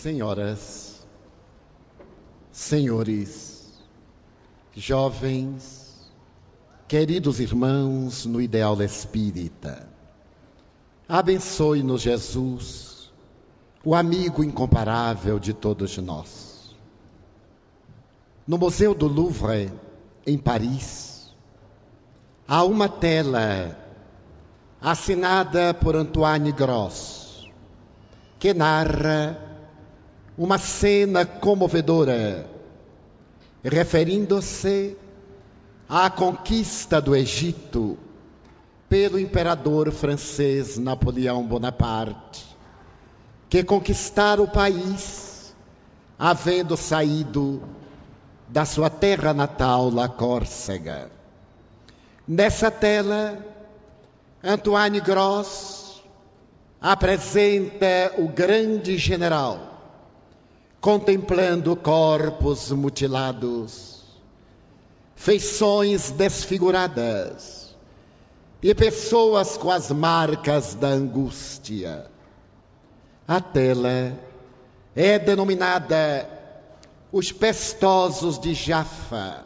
Senhoras, senhores, jovens, queridos irmãos no ideal espírita, abençoe-nos Jesus, o amigo incomparável de todos nós. No Museu do Louvre, em Paris, há uma tela assinada por Antoine Gross, que narra uma cena comovedora, referindo-se à conquista do Egito pelo imperador francês Napoleão Bonaparte, que conquistara o país, havendo saído da sua terra natal, La Córcega. Nessa tela, Antoine Gross apresenta o grande general contemplando corpos mutilados, feições desfiguradas e pessoas com as marcas da angústia. A tela é denominada os pestosos de Jaffa.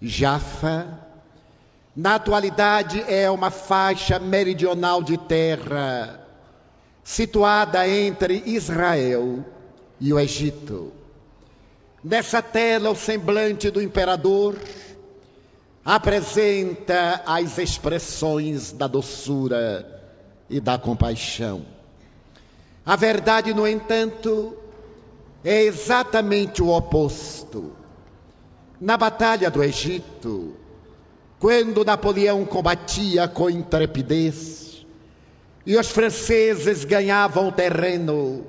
Jaffa, na atualidade, é uma faixa meridional de terra situada entre Israel e o Egito. Nessa tela, o semblante do imperador apresenta as expressões da doçura e da compaixão. A verdade, no entanto, é exatamente o oposto. Na Batalha do Egito, quando Napoleão combatia com intrepidez e os franceses ganhavam terreno,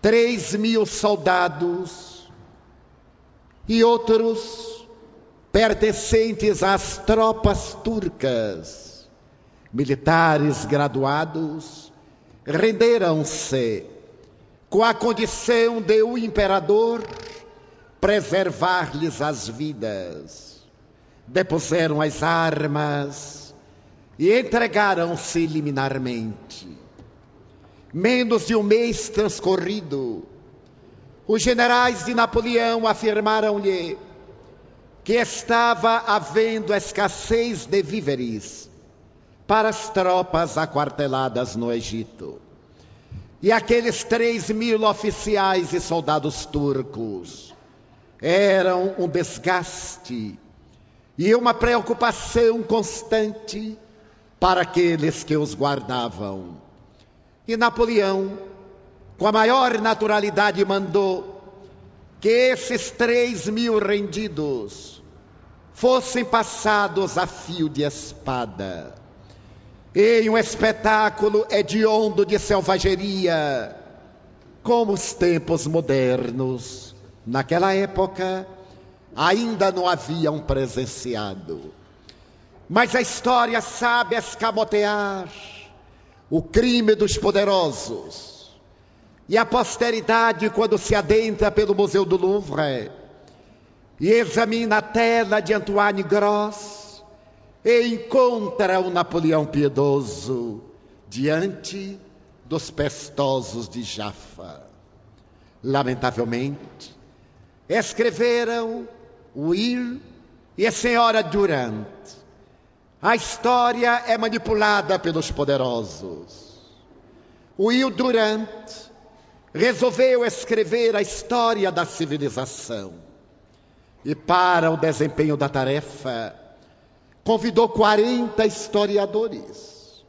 três mil soldados e outros pertencentes às tropas turcas, militares graduados, renderam-se com a condição de o imperador preservar-lhes as vidas. Depuseram as armas e entregaram-se liminarmente. Menos de um mês transcorrido, os generais de Napoleão afirmaram-lhe que estava havendo escassez de víveres para as tropas aquarteladas no Egito. E aqueles três mil oficiais e soldados turcos eram um desgaste e uma preocupação constante para aqueles que os guardavam. E Napoleão, com a maior naturalidade, mandou que esses três mil rendidos fossem passados a fio de espada. Em um espetáculo hediondo de selvageria, como os tempos modernos, naquela época, ainda não haviam presenciado. Mas a história sabe escamotear o crime dos poderosos. E a posteridade, quando se adentra pelo Museu do Louvre e examina a tela de Antoine Gross, encontra o Napoleão piedoso diante dos pestosos de Jaffa. Lamentavelmente, escreveram Will e a senhora Durant a história é manipulada pelos poderosos. Will Durant resolveu escrever a história da civilização. E para o desempenho da tarefa, convidou 40 historiadores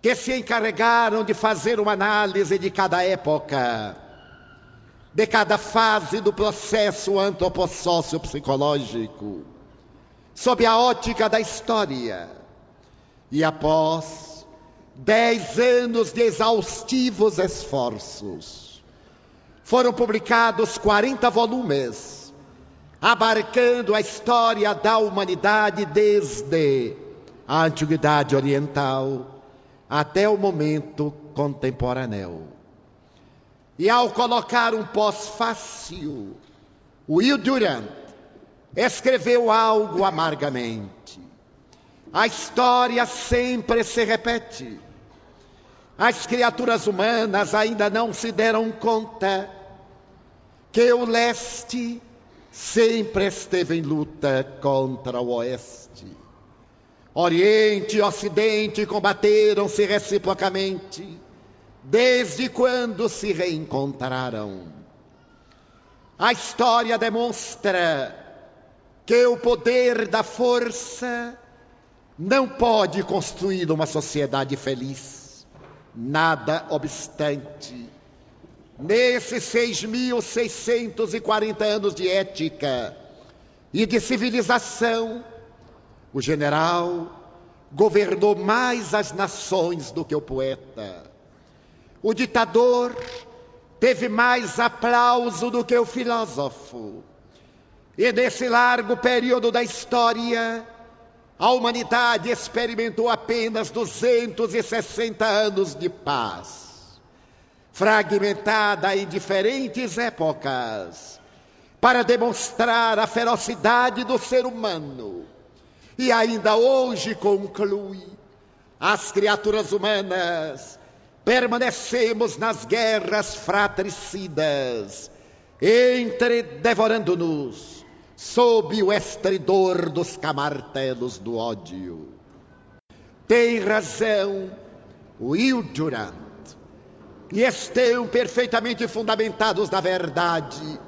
que se encarregaram de fazer uma análise de cada época, de cada fase do processo antropossócio psicológico sob a ótica da história. E após dez anos de exaustivos esforços, foram publicados 40 volumes, abarcando a história da humanidade desde a Antiguidade Oriental até o momento contemporâneo. E ao colocar um pós-fácil, Will Durant escreveu algo amargamente. A história sempre se repete. as criaturas humanas ainda não se deram conta que o leste sempre esteve em luta contra o oeste. Oriente e Ocidente combateram-se reciprocamente desde quando se reencontraram. A história demonstra que o poder da força não pode construir uma sociedade feliz. Nada obstante, nesses 6.640 anos de ética e de civilização, o general governou mais as nações do que o poeta. O ditador teve mais aplauso do que o filósofo. E nesse largo período da história, a humanidade experimentou apenas 260 anos de paz, fragmentada em diferentes épocas, para demonstrar a ferocidade do ser humano. E ainda hoje conclui: as criaturas humanas permanecemos nas guerras fratricidas, entre devorando-nos sob o estridor dos camartelos do ódio. Tem razão Will Durant, e estão perfeitamente fundamentados na verdade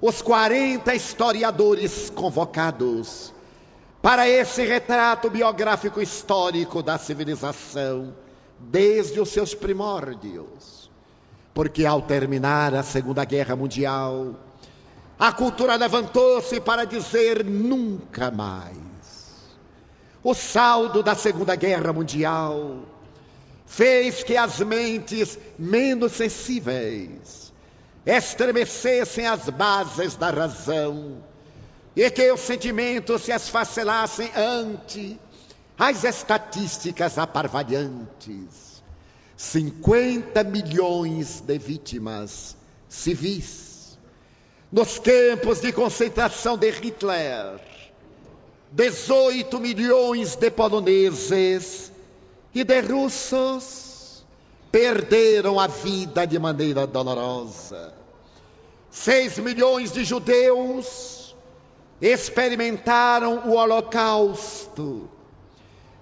os 40 historiadores convocados para esse retrato biográfico histórico da civilização desde os seus primórdios. Porque ao terminar a Segunda Guerra Mundial, a cultura levantou-se para dizer nunca mais. O saldo da Segunda Guerra Mundial fez que as mentes menos sensíveis estremecessem as bases da razão e que os sentimentos se esfacelassem ante as estatísticas aparvalhantes. 50 milhões de vítimas civis. Nos campos de concentração de Hitler, 18 milhões de poloneses e de russos perderam a vida de maneira dolorosa. 6 milhões de judeus experimentaram o Holocausto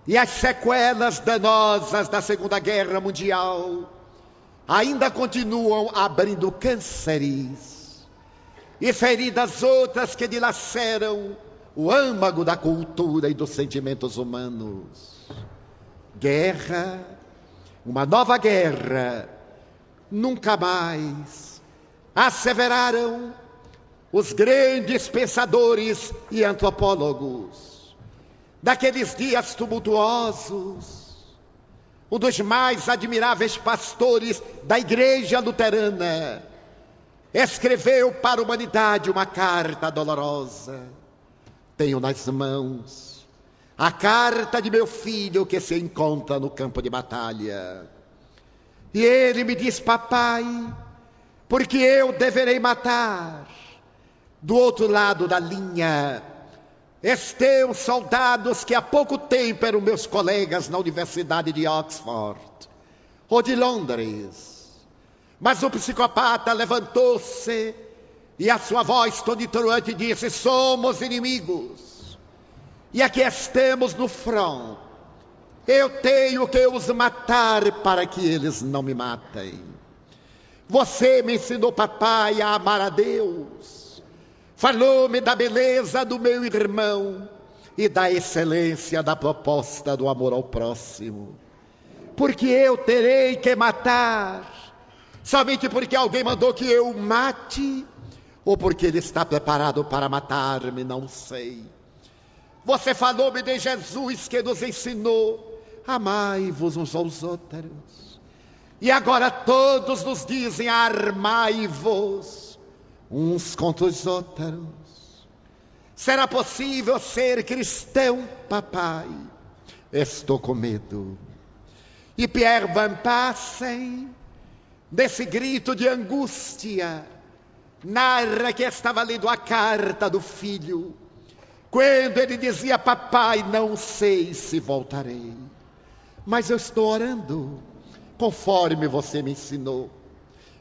e as sequelas danosas da Segunda Guerra Mundial ainda continuam abrindo cânceres e feridas outras que dilaceram o âmago da cultura e dos sentimentos humanos. Guerra, uma nova guerra, nunca mais asseveraram os grandes pensadores e antropólogos daqueles dias tumultuosos, um dos mais admiráveis pastores da Igreja Luterana, escreveu para a humanidade uma carta dolorosa. Tenho nas mãos a carta de meu filho que se encontra no campo de batalha. E ele me diz: Papai, porque eu deverei matar do outro lado da linha, estão soldados que há pouco tempo eram meus colegas na Universidade de Oxford ou de Londres. Mas o psicopata levantou-se e a sua voz tonitruante disse: Somos inimigos. E aqui estamos no front. Eu tenho que os matar para que eles não me matem. Você me ensinou, papai, a amar a Deus. Falou-me da beleza do meu irmão e da excelência da proposta do amor ao próximo. Porque eu terei que matar, somente porque alguém mandou que eu mate, ou porque ele está preparado para matar-me, não sei. Você falou-me de Jesus que nos ensinou: amai-vos uns aos outros. E agora todos nos dizem: armai-vos uns contra os outros. Será possível ser cristão, papai? Estou com medo. E Pierre Van Passen, desse grito de angústia, narra que estava lendo a carta do filho, quando ele dizia: Papai, não sei se voltarei, mas eu estou orando conforme você me ensinou.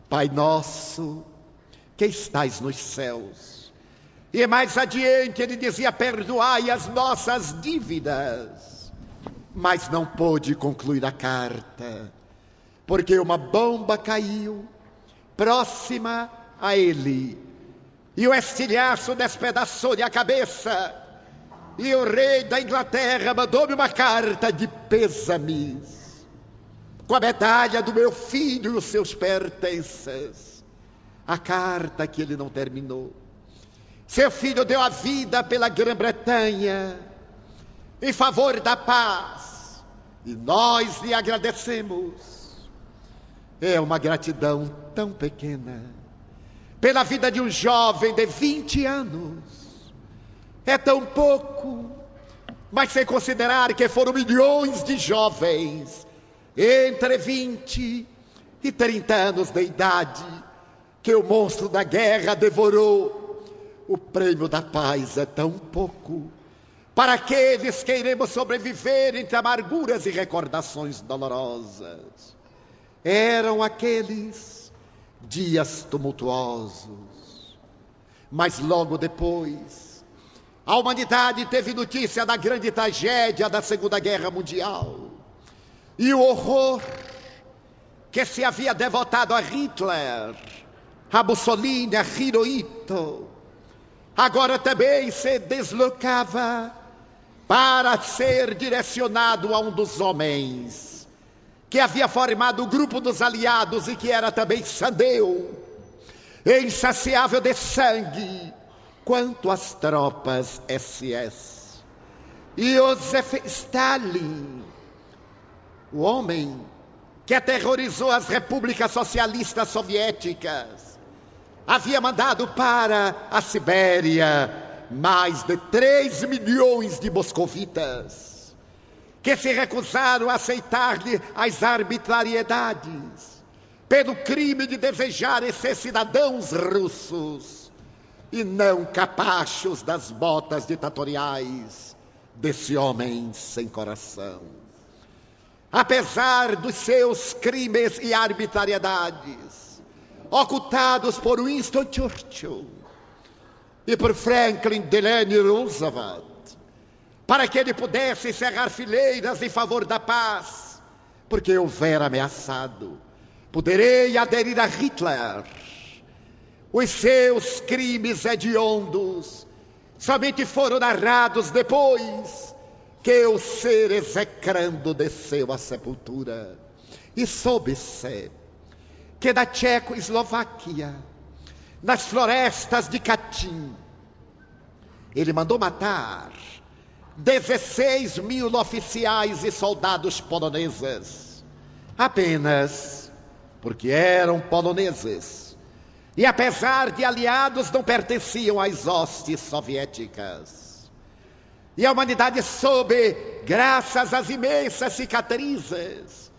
Pai nosso, que estais nos céus. E mais adiante ele dizia: Perdoai as nossas dívidas. Mas não pôde concluir a carta, porque uma bomba caiu próxima a ele. E o estilhaço despedaçou-lhe a cabeça. E o rei da Inglaterra mandou-me uma carta de pêsames com a medalha do meu filho e os seus pertences. A carta que ele não terminou. Seu filho deu a vida pela Grã-Bretanha em favor da paz e nós lhe agradecemos. É uma gratidão tão pequena pela vida de um jovem de 20 anos. É tão pouco, mas sem considerar que foram milhões de jovens entre 20 e 30 anos de idade, que o monstro da guerra devorou. O prêmio da paz é tão pouco para aqueles que iremos sobreviver entre amarguras e recordações dolorosas. Eram aqueles dias tumultuosos. Mas logo depois, a humanidade teve notícia da grande tragédia da Segunda Guerra Mundial e o horror que se havia devotado a Hitler, a Mussolini, a Hirohito, agora também se deslocava para ser direcionado a um dos homens que havia formado o grupo dos aliados e que era também sandeu, insaciável de sangue, quanto as tropas SS. Josef Stalin o homem que aterrorizou as repúblicas socialistas soviéticas, havia mandado para a Sibéria mais de 3 milhões de moscovitas, que se recusaram a aceitar-lhe as arbitrariedades, pelo crime de desejarem ser cidadãos russos e não capachos das botas ditatoriais desse homem sem coração. Apesar dos seus crimes e arbitrariedades, ocultados por Winston Churchill e por Franklin Delano Roosevelt, para que ele pudesse encerrar fileiras em favor da paz, porque houver ameaçado, poderei aderir a Hitler. Os seus crimes hediondos somente foram narrados depois que o ser execrando desceu à sepultura. E soube-se que da Tchecoslováquia, nas florestas de Katyn, ele mandou matar 16 mil oficiais e soldados poloneses, apenas porque eram poloneses. E apesar de aliados, não pertenciam às hostes soviéticas. E a humanidade soube, graças às imensas cicatrizes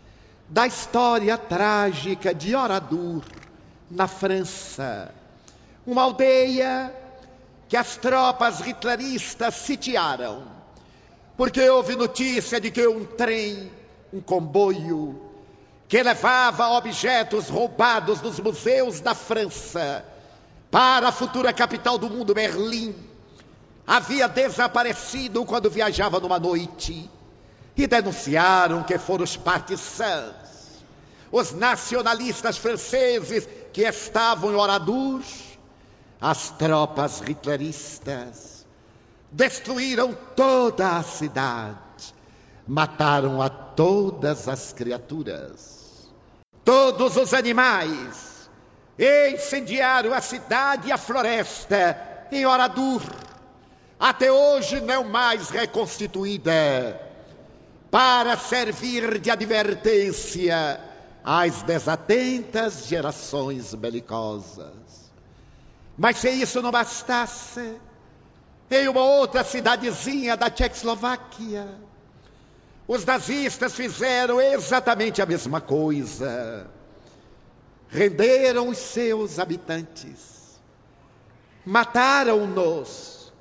da história trágica de Oradour, na França, uma aldeia que as tropas hitleristas sitiaram, porque houve notícia de que um trem, um comboio, que levava objetos roubados dos museus da França para a futura capital do mundo, Berlim, havia desaparecido quando viajava numa noite e denunciaram que foram os partisans, os nacionalistas franceses que estavam em Oradour, as tropas hitleristas, destruíram toda a cidade, mataram a todas as criaturas, todos os animais, incendiaram a cidade e a floresta em Oradour até hoje não mais reconstituída, para servir de advertência às desatentas gerações belicosas. Mas se isso não bastasse, em uma outra cidadezinha da Tchecoslováquia, os nazistas fizeram exatamente a mesma coisa. Renderam os seus habitantes, mataram-nos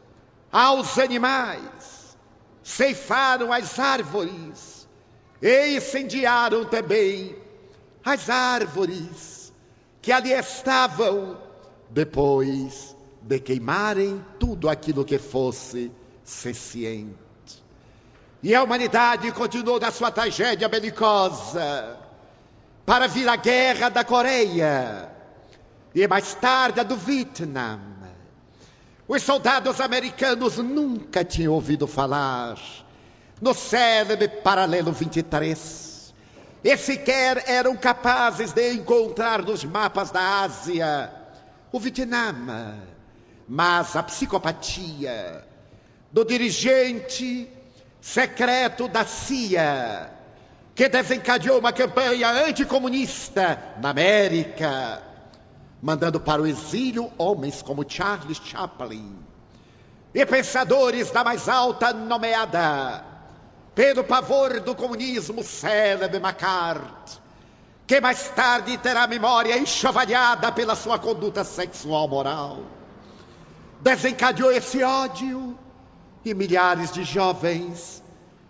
aos animais, ceifaram as árvores. E incendiaram também as árvores que ali estavam depois de queimarem tudo aquilo que fosse senciente. E a humanidade continuou na sua tragédia belicosa para vir a guerra da Coreia e mais tarde a do Vietnã. Os soldados americanos nunca tinham ouvido falar no célebre paralelo 23 e sequer eram capazes de encontrar nos mapas da Ásia o Vietnã. Mas a psicopatia do dirigente secreto da CIA, que desencadeou uma campanha anticomunista na América, mandando para o exílio homens como Charles Chaplin e pensadores da mais alta nomeada pelo pavor do comunismo célebre McCarthy, que mais tarde terá memória enxovalhada pela sua conduta sexual moral. Desencadeou esse ódio e milhares de jovens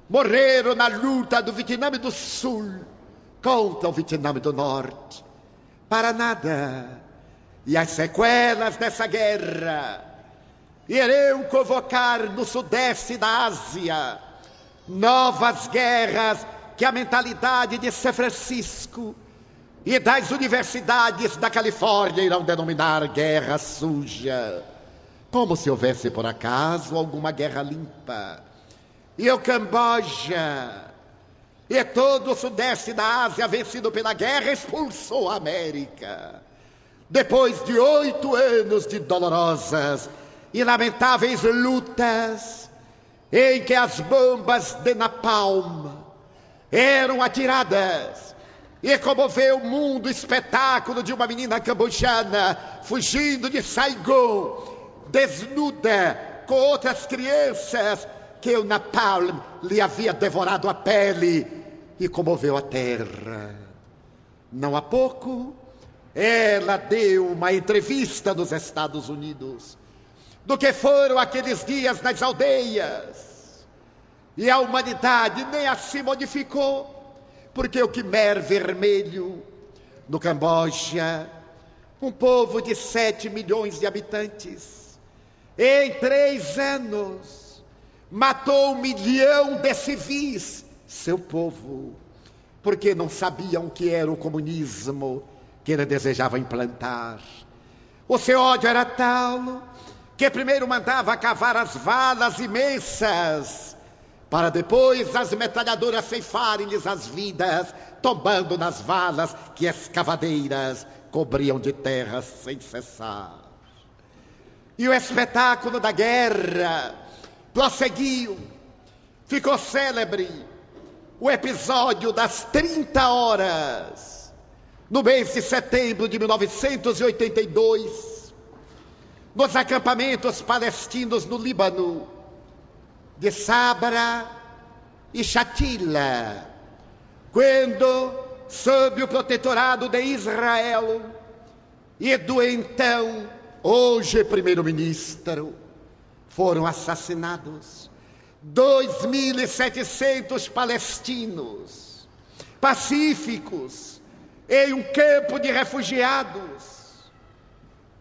morreram na luta do Vietnã do Sul contra o Vietnã do Norte. Para nada. E as sequelas dessa guerra irão convocar no sudeste da Ásia novas guerras que a mentalidade de São Francisco e das universidades da Califórnia irão denominar guerra suja como se houvesse por acaso alguma guerra limpa. E o Camboja e todo o sudeste da Ásia, vencido pela guerra, expulsou a América. Depois de oito anos de dolorosas e lamentáveis lutas, em que as bombas de napalm eram atiradas e comoveu o mundo o espetáculo de uma menina cambojana fugindo de Saigon desnuda com outras crianças, que o napalm lhe havia devorado a pele e comoveu a terra. Não há pouco, ela deu uma entrevista nos Estados Unidos do que foram aqueles dias nas aldeias. E a humanidade nem assim modificou, porque o Khmer Vermelho, no Camboja, um povo de sete milhões de habitantes, em três anos, matou um milhão de civis, seu povo, porque não sabiam que era o comunismo que ele desejava implantar. O seu ódio era tal que primeiro mandava cavar as valas imensas, para depois as metralhadoras ceifarem-lhes as vidas, tombando nas valas que as cavadeiras cobriam de terra sem cessar. E o espetáculo da guerra prosseguiu. Ficou célebre o episódio das 30 horas, no mês de setembro de 1982, nos acampamentos palestinos no Líbano, de Sabra e Shatila, quando, sob o protetorado de Israel e do então Hoje, primeiro-ministro, foram assassinados 2.700 palestinos pacíficos em um campo de refugiados.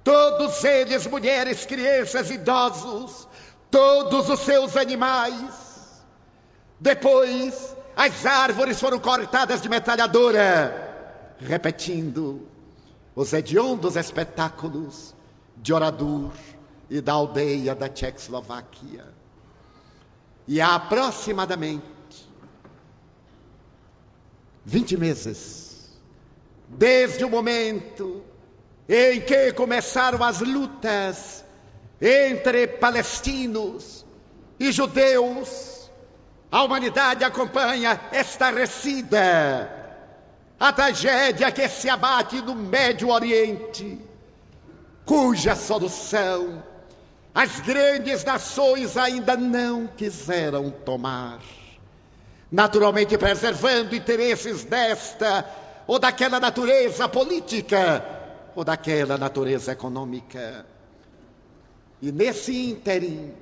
Todos eles, mulheres, crianças, idosos, todos os seus animais. Depois, as árvores foram cortadas de metralhadora, repetindo os hediondos espetáculos de Oradur e da aldeia da Tchecoslováquia. E há aproximadamente 20 meses, desde o momento em que começaram as lutas entre palestinos e judeus, a humanidade acompanha estarrecida a tragédia que se abate no Médio Oriente cuja solução as grandes nações ainda não quiseram tomar. Naturalmente, preservando interesses desta ou daquela natureza política ou daquela natureza econômica. E nesse ínterim,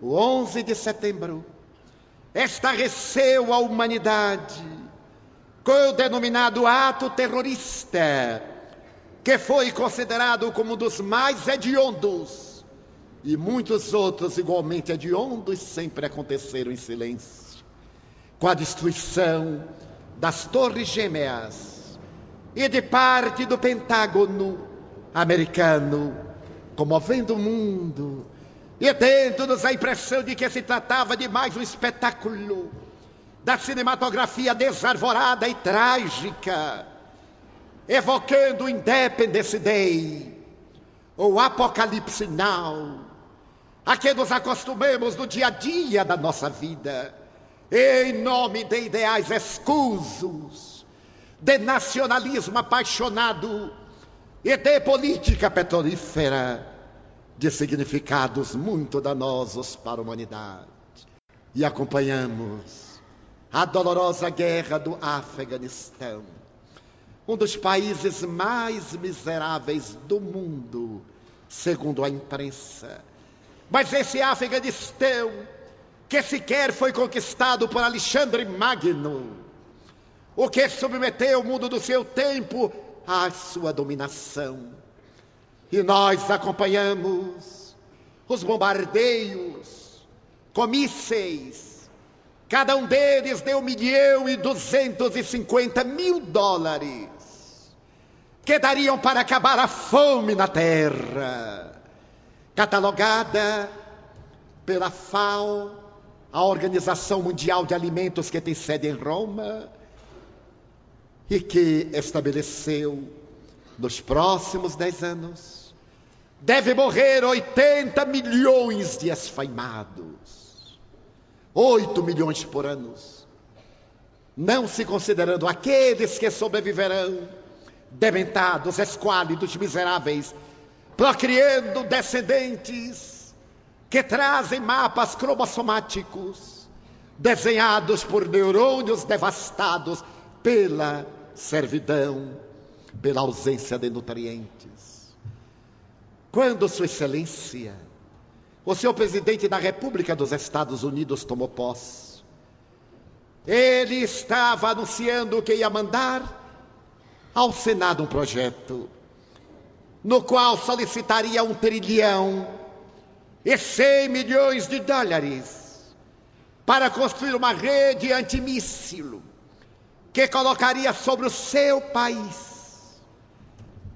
o 11 de setembro, estarreceu a humanidade com o denominado ato terrorista, que foi considerado como um dos mais hediondos, e muitos outros igualmente hediondos sempre aconteceram em silêncio, com a destruição das Torres Gêmeas e de parte do Pentágono americano, comovendo o mundo. E tendo-nos a impressão de que se tratava de mais um espetáculo da cinematografia desarvorada e trágica, evocando o Independence Day, ou Apocalipse Now, a que nos acostumemos no dia a dia da nossa vida, em nome de ideais escusos, de nacionalismo apaixonado e de política petrolífera, de significados muito danosos para a humanidade. E acompanhamos a dolorosa guerra do Afeganistão, um dos países mais miseráveis do mundo, segundo a imprensa. Mas esse Afeganistão, que sequer foi conquistado por Alexandre Magno, o que submeteu o mundo do seu tempo à sua dominação. E nós acompanhamos os bombardeios com mísseis. Cada um deles deu milhão e duzentos e cinquenta mil dólares, que dariam para acabar a fome na terra. Catalogada pela FAO, a Organização Mundial de Alimentos que tem sede em Roma, e que estabeleceu nos próximos dez anos deve morrer 80 milhões de esfaimados. 8 milhões por ano. Não se considerando aqueles que sobreviverão, dementados, esquálidos, miseráveis, procriando descendentes que trazem mapas cromossomáticos desenhados por neurônios devastados pela servidão, pela ausência de nutrientes. Quando Sua Excelência, o senhor presidente da República dos Estados Unidos tomou posse, ele estava anunciando que ia mandar ao Senado um projeto no qual solicitaria um trilhão e cem milhões de dólares para construir uma rede antimíssilo que colocaria sobre o seu país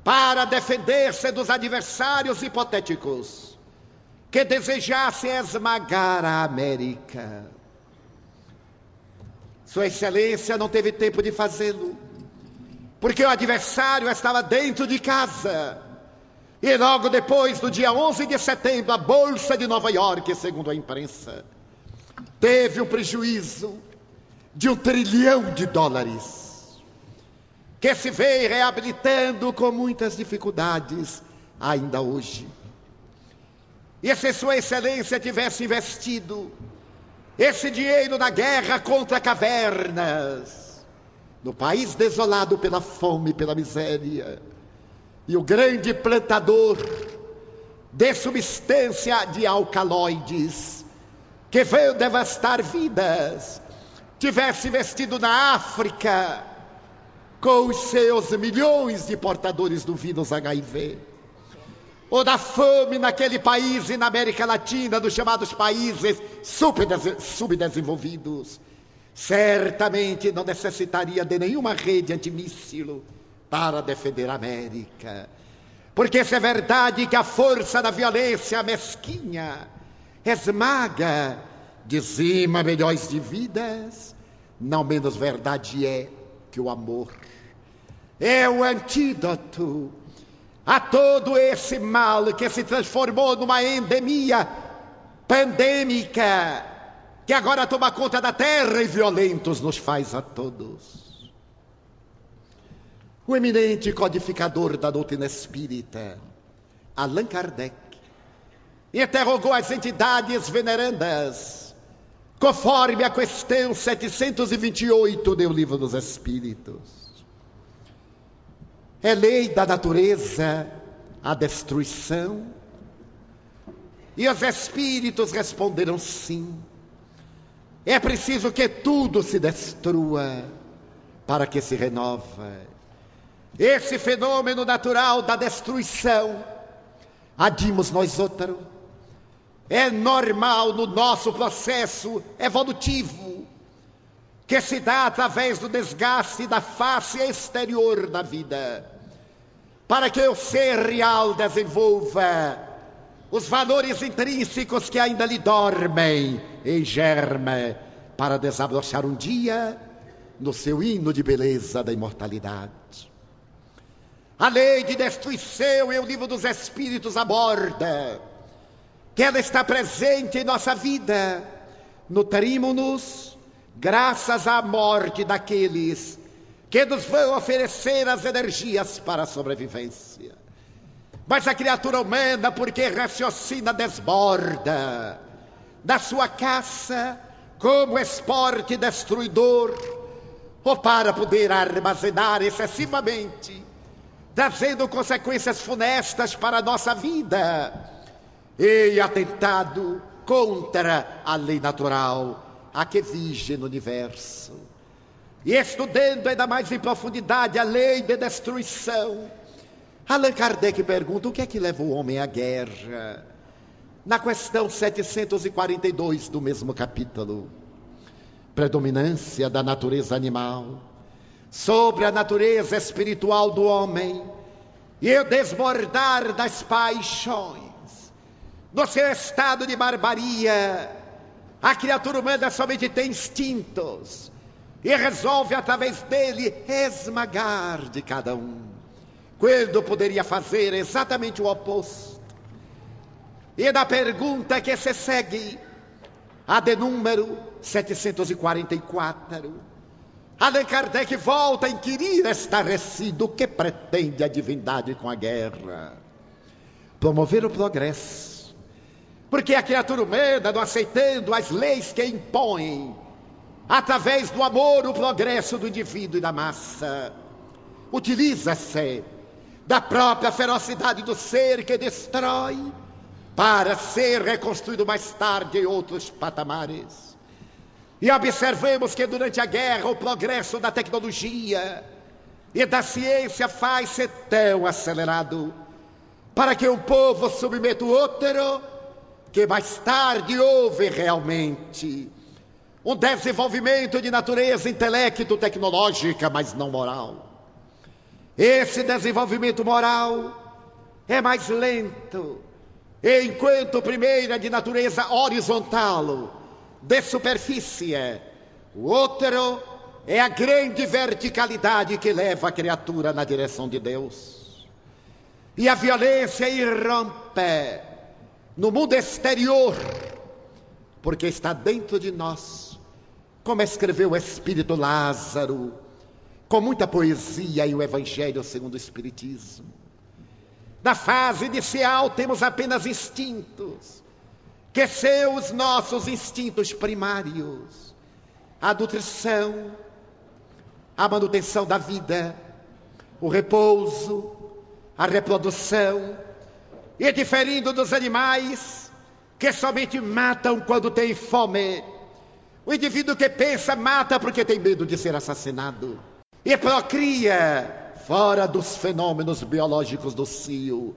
para defender-se dos adversários hipotéticos que desejassem esmagar a América. Sua Excelência não teve tempo de fazê-lo, porque o adversário estava dentro de casa. E logo depois, no dia 11 de setembro, a Bolsa de Nova York, segundo a imprensa, teve um prejuízo de um trilhão de dólares, que se vem reabilitando com muitas dificuldades ainda hoje. E se Sua Excelência tivesse investido esse dinheiro na guerra contra cavernas, no país desolado pela fome e pela miséria, e o grande plantador de substância de alcaloides que veio devastar vidas, tivesse investido na África com os seus milhões de portadores do vírus HIV, ou da fome naquele país e na América Latina, dos chamados países subdesenvolvidos, certamente não necessitaria de nenhuma rede antimíssilo para defender a América. Porque se é verdade que a força da violência mesquinha esmaga dizima milhões de vidas, não menos verdade é que o amor é o antídoto a todo esse mal que se transformou numa endemia pandêmica que agora toma conta da terra e violentos nos faz a todos. O eminente codificador da doutrina espírita, Allan Kardec, interrogou as entidades venerandas, conforme a questão 728 do Livro dos Espíritos. É lei da natureza a destruição? E os espíritos responderam sim. É preciso que tudo se destrua para que se renova. Esse fenômeno natural da destruição, adimos nós outro, é normal no nosso processo evolutivo, que se dá através do desgaste da face exterior da vida, para que o ser real desenvolva os valores intrínsecos que ainda lhe dormem em germe, para desabrochar um dia no seu hino de beleza da imortalidade. A lei de destruição em o livro dos Espíritos aborda que ela está presente em nossa vida. Nutrimos-nos graças à morte daqueles que nos vão oferecer as energias para a sobrevivência. Mas a criatura humana, porque raciocina, desborda da sua caça como esporte destruidor, ou para poder armazenar excessivamente, trazendo consequências funestas para a nossa vida e atentado contra a lei natural, a que vige no universo. E estudando ainda mais em profundidade a lei de destruição, Allan Kardec pergunta: o que é que leva o homem à guerra? Na questão 742 do mesmo capítulo, predominância da natureza animal sobre a natureza espiritual do homem e o desbordar das paixões no seu estado de barbaria, a criatura humana somente tem instintos e resolve através dele esmagar de cada um, quando poderia fazer exatamente o oposto. E na pergunta que se segue, a de número 744, Allan Kardec volta a inquirir estarrecido o que pretende a divindade com a guerra. Promover o progresso porque a criatura humana, não aceitando as leis que impõem, através do amor, o progresso do indivíduo e da massa, utiliza-se da própria ferocidade do ser que destrói para ser reconstruído mais tarde em outros patamares. E observemos que durante a guerra o progresso da tecnologia e da ciência faz-se tão acelerado para que um povo submeta o outro que mais tarde houve realmente um desenvolvimento de natureza intelecto-tecnológica, mas não moral. Esse desenvolvimento moral é mais lento, enquanto é de natureza horizontal, de superfície, o outro é a grande verticalidade que leva a criatura na direção de Deus. E a violência irrompe no mundo exterior, porque está dentro de nós, como escreveu o Espírito Lázaro, com muita poesia e o Evangelho segundo o Espiritismo. Na fase inicial temos apenas instintos, que são os nossos instintos primários: a nutrição, a manutenção da vida, o repouso, a reprodução, e diferindo dos animais que somente matam quando tem fome. O indivíduo que pensa mata porque tem medo de ser assassinado. E procria fora dos fenômenos biológicos do cio.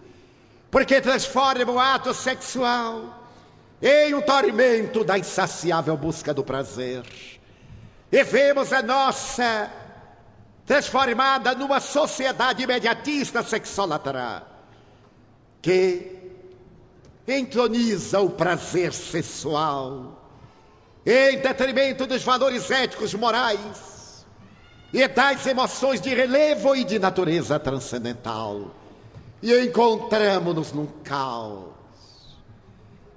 Porque transforma o ato sexual em um tormento da insaciável busca do prazer. E vemos a nossa transformada numa sociedade imediatista sexólatra que entroniza o prazer sexual em detrimento dos valores éticos morais e das emoções de relevo e de natureza transcendental. E encontramos-nos num caos.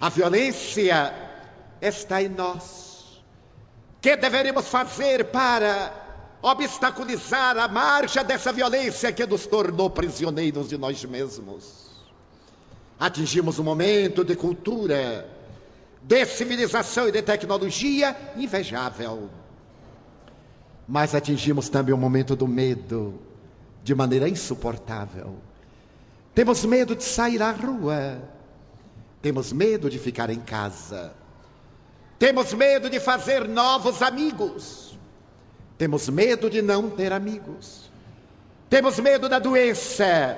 A violência está em nós. Que deveremos fazer para obstaculizar a marcha dessa violência que nos tornou prisioneiros de nós mesmos? Atingimos um momento de cultura, de civilização e de tecnologia invejável. Mas atingimos também o momento do medo, de maneira insuportável. Temos medo de sair à rua. Temos medo de ficar em casa. Temos medo de fazer novos amigos. Temos medo de não ter amigos. Temos medo da doença.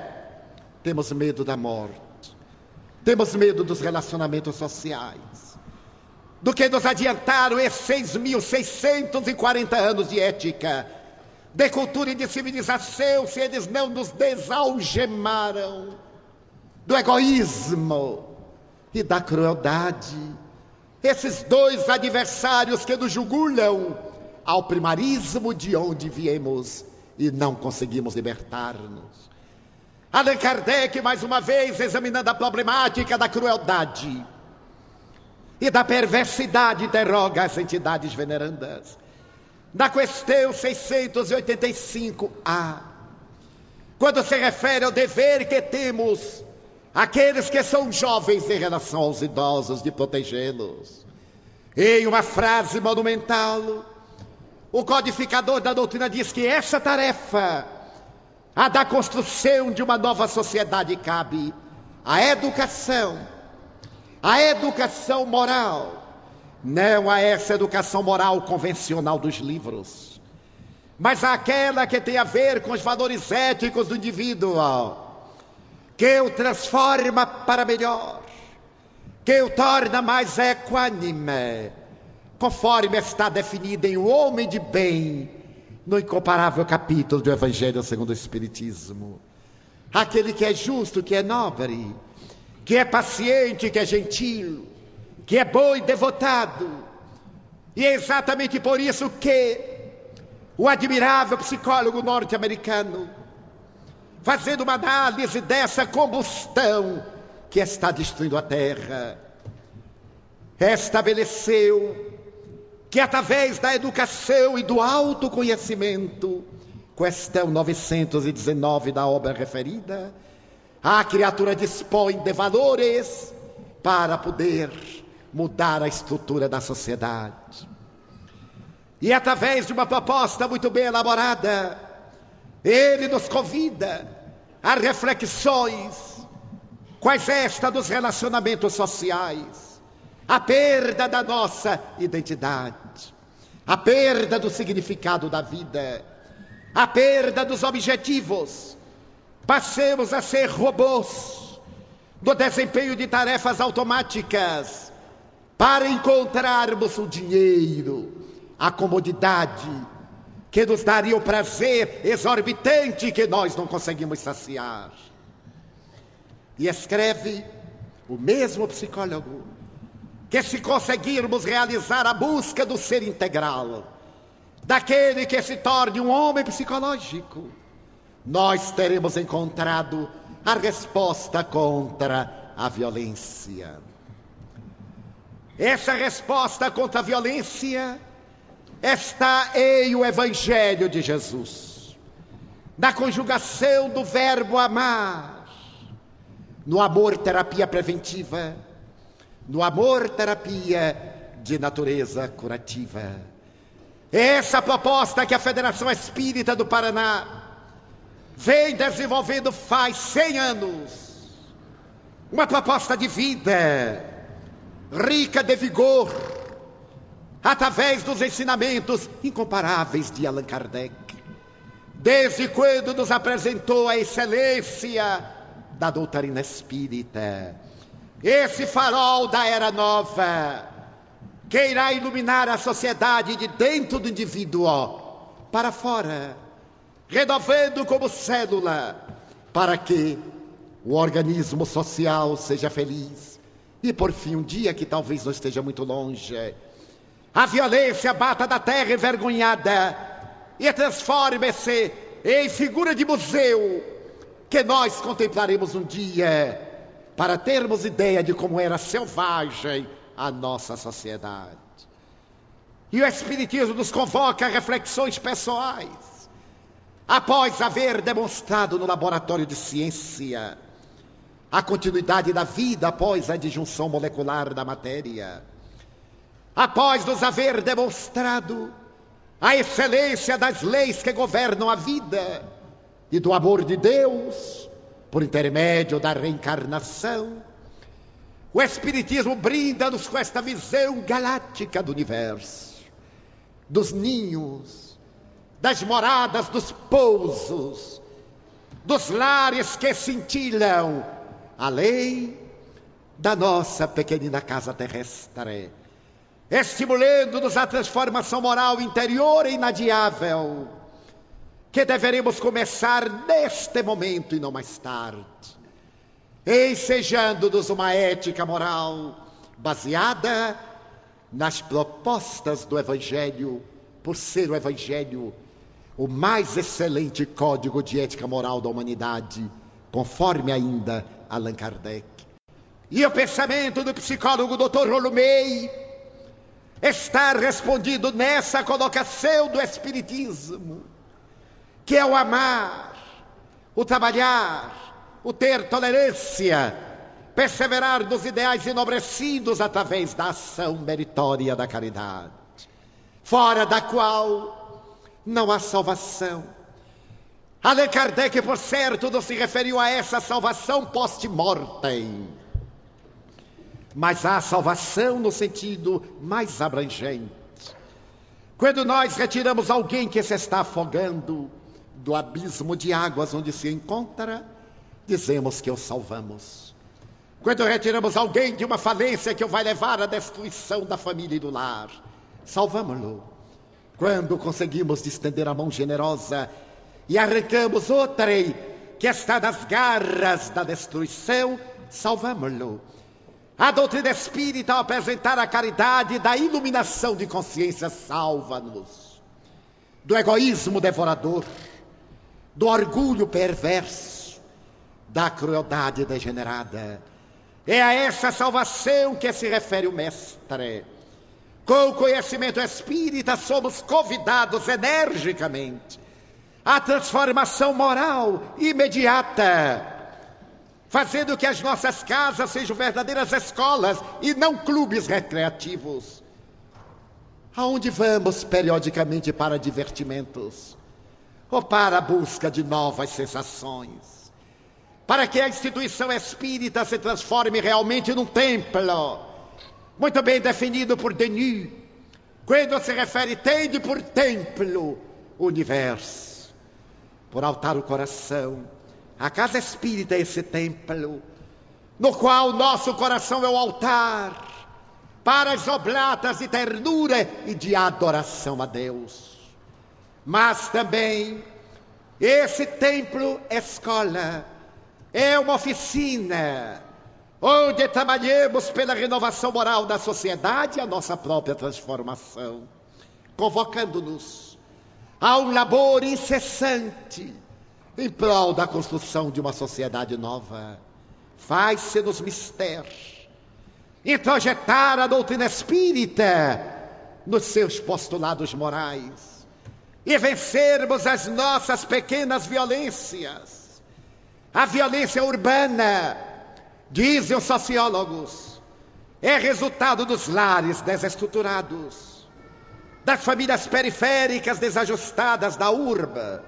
Temos medo da morte. Temos medo dos relacionamentos sociais. Do que nos adiantaram esses 6.640 anos de ética, de cultura e de civilização, se eles não nos desalgemaram do egoísmo e da crueldade. Esses dois adversários que nos jugulam ao primarismo de onde viemos e não conseguimos libertar-nos. Allan Kardec, mais uma vez, examinando a problemática da crueldade e da perversidade, interroga as entidades venerandas. Na questão 685A, quando se refere ao dever que temos aqueles que são jovens em relação aos idosos, de protegê-los. Em uma frase monumental, o codificador da doutrina diz que essa tarefa, a da construção de uma nova sociedade, cabe à educação, à educação moral, não a essa educação moral convencional dos livros, mas àquela que tem a ver com os valores éticos do indivíduo, que o transforma para melhor, que o torna mais equânime conforme está definida em O Homem de Bem, no incomparável capítulo do Evangelho segundo o Espiritismo. Aquele que é justo, que é nobre, que é paciente, que é gentil, que é bom e devotado. E é exatamente por isso que o admirável psicólogo norte-americano, fazendo uma análise dessa combustão que está destruindo a terra, estabeleceu que através da educação e do autoconhecimento, questão 919 da obra referida, a criatura dispõe de valores para poder mudar a estrutura da sociedade. E através de uma proposta muito bem elaborada, ele nos convida a reflexões, quais esta dos relacionamentos sociais, a perda da nossa identidade, a perda do significado da vida, a perda dos objetivos. Passemos a ser robôs do desempenho de tarefas automáticas para encontrarmos o dinheiro, a comodidade que nos daria o prazer exorbitante que nós não conseguimos saciar. E escreve o mesmo psicólogo que se conseguirmos realizar a busca do ser integral, daquele que se torne um homem psicológico, nós teremos encontrado a resposta contra a violência. Essa resposta contra a violência está em o Evangelho de Jesus, na conjugação do verbo amar, no amor terapia preventiva no amor terapia de natureza curativa. Essa proposta que a Federação Espírita do Paraná vem desenvolvendo faz 100 anos. Uma proposta de vida, rica de vigor, através dos ensinamentos incomparáveis de Allan Kardec. Desde quando nos apresentou a excelência da doutrina espírita esse farol da era nova, que irá iluminar a sociedade de dentro do indivíduo para fora, renovando como célula, para que o organismo social seja feliz. E por fim, um dia que talvez não esteja muito longe, a violência bata da terra envergonhada e transforme-se em figura de museu que nós contemplaremos um dia para termos ideia de como era selvagem a nossa sociedade. E o Espiritismo nos convoca a reflexões pessoais, após haver demonstrado no laboratório de ciência a continuidade da vida após a disjunção molecular da matéria, após nos haver demonstrado a excelência das leis que governam a vida e do amor de Deus, por intermédio da reencarnação. O Espiritismo brinda-nos com esta visão galáctica do universo, dos ninhos, das moradas, dos pousos, dos lares que cintilam, além da nossa pequenina casa terrestre, estimulando-nos a transformação moral interior e inadiável, que deveremos começar neste momento e não mais tarde, ensejando-nos uma ética moral baseada nas propostas do Evangelho, por ser o Evangelho o mais excelente código de ética moral da humanidade, conforme ainda Allan Kardec. E o pensamento do psicólogo Dr. Rolumei está respondido nessa colocação do Espiritismo, que é o amar, o trabalhar, o ter tolerância, perseverar nos ideais enobrecidos através da ação meritória da caridade, fora da qual não há salvação. Allan Kardec, por certo, não se referiu a essa salvação post-mortem, mas há salvação no sentido mais abrangente. Quando nós retiramos alguém que se está afogando do abismo de águas onde se encontra, dizemos que o salvamos. Quando retiramos alguém de uma falência que o vai levar à destruição da família e do lar, salvamos-lo. Quando conseguimos estender a mão generosa e arrancamos outra que está nas garras da destruição, salvamos-lo. A doutrina espírita, ao apresentar a caridade da iluminação de consciência, salva-nos do egoísmo devorador, do orgulho perverso, da crueldade degenerada. É a essa salvação que se refere o Mestre. Com o conhecimento espírita, somos convidados energicamente à transformação moral imediata, fazendo que as nossas casas sejam verdadeiras escolas e não clubes recreativos. Aonde vamos periodicamente para divertimentos ou para a busca de novas sensações? Para que a instituição espírita se transforme realmente num templo muito bem definido por Denis, quando se refere tende por templo o universo, por altar o coração. A casa espírita é esse templo, no qual nosso coração é o altar para as oblatas de ternura e de adoração a Deus. Mas também esse templo escola, é uma oficina, onde trabalhemos pela renovação moral da sociedade e a nossa própria transformação, convocando-nos a um labor incessante em prol da construção de uma sociedade nova. Faz-se-nos mister introjetar a doutrina espírita nos seus postulados morais e vencermos as nossas pequenas violências, a violência urbana, Dizem os sociólogos, é resultado dos lares desestruturados, das famílias periféricas desajustadas da urba.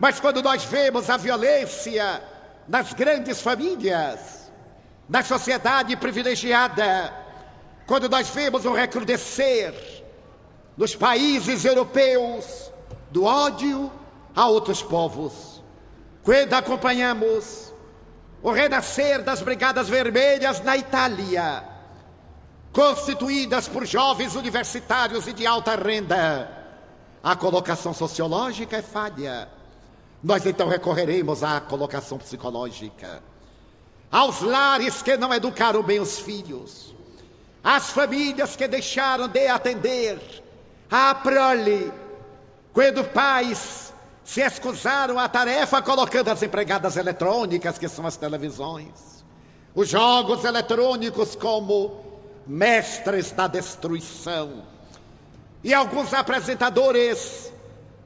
Mas quando nós vemos a violência nas grandes famílias, na sociedade privilegiada, quando nós vemos o recrudescer nos países europeus do ódio a outros povos, quando acompanhamos o renascer das Brigadas Vermelhas na Itália, constituídas por jovens universitários e de alta renda. A colocação sociológica é falha. Nós então recorreremos à colocação psicológica. Aos lares que não educaram bem os filhos, às famílias que deixaram de atender à prole, quando pais se excusaram a tarefa colocando as empregadas eletrônicas, que são as televisões, os jogos eletrônicos como mestres da destruição. E alguns apresentadores,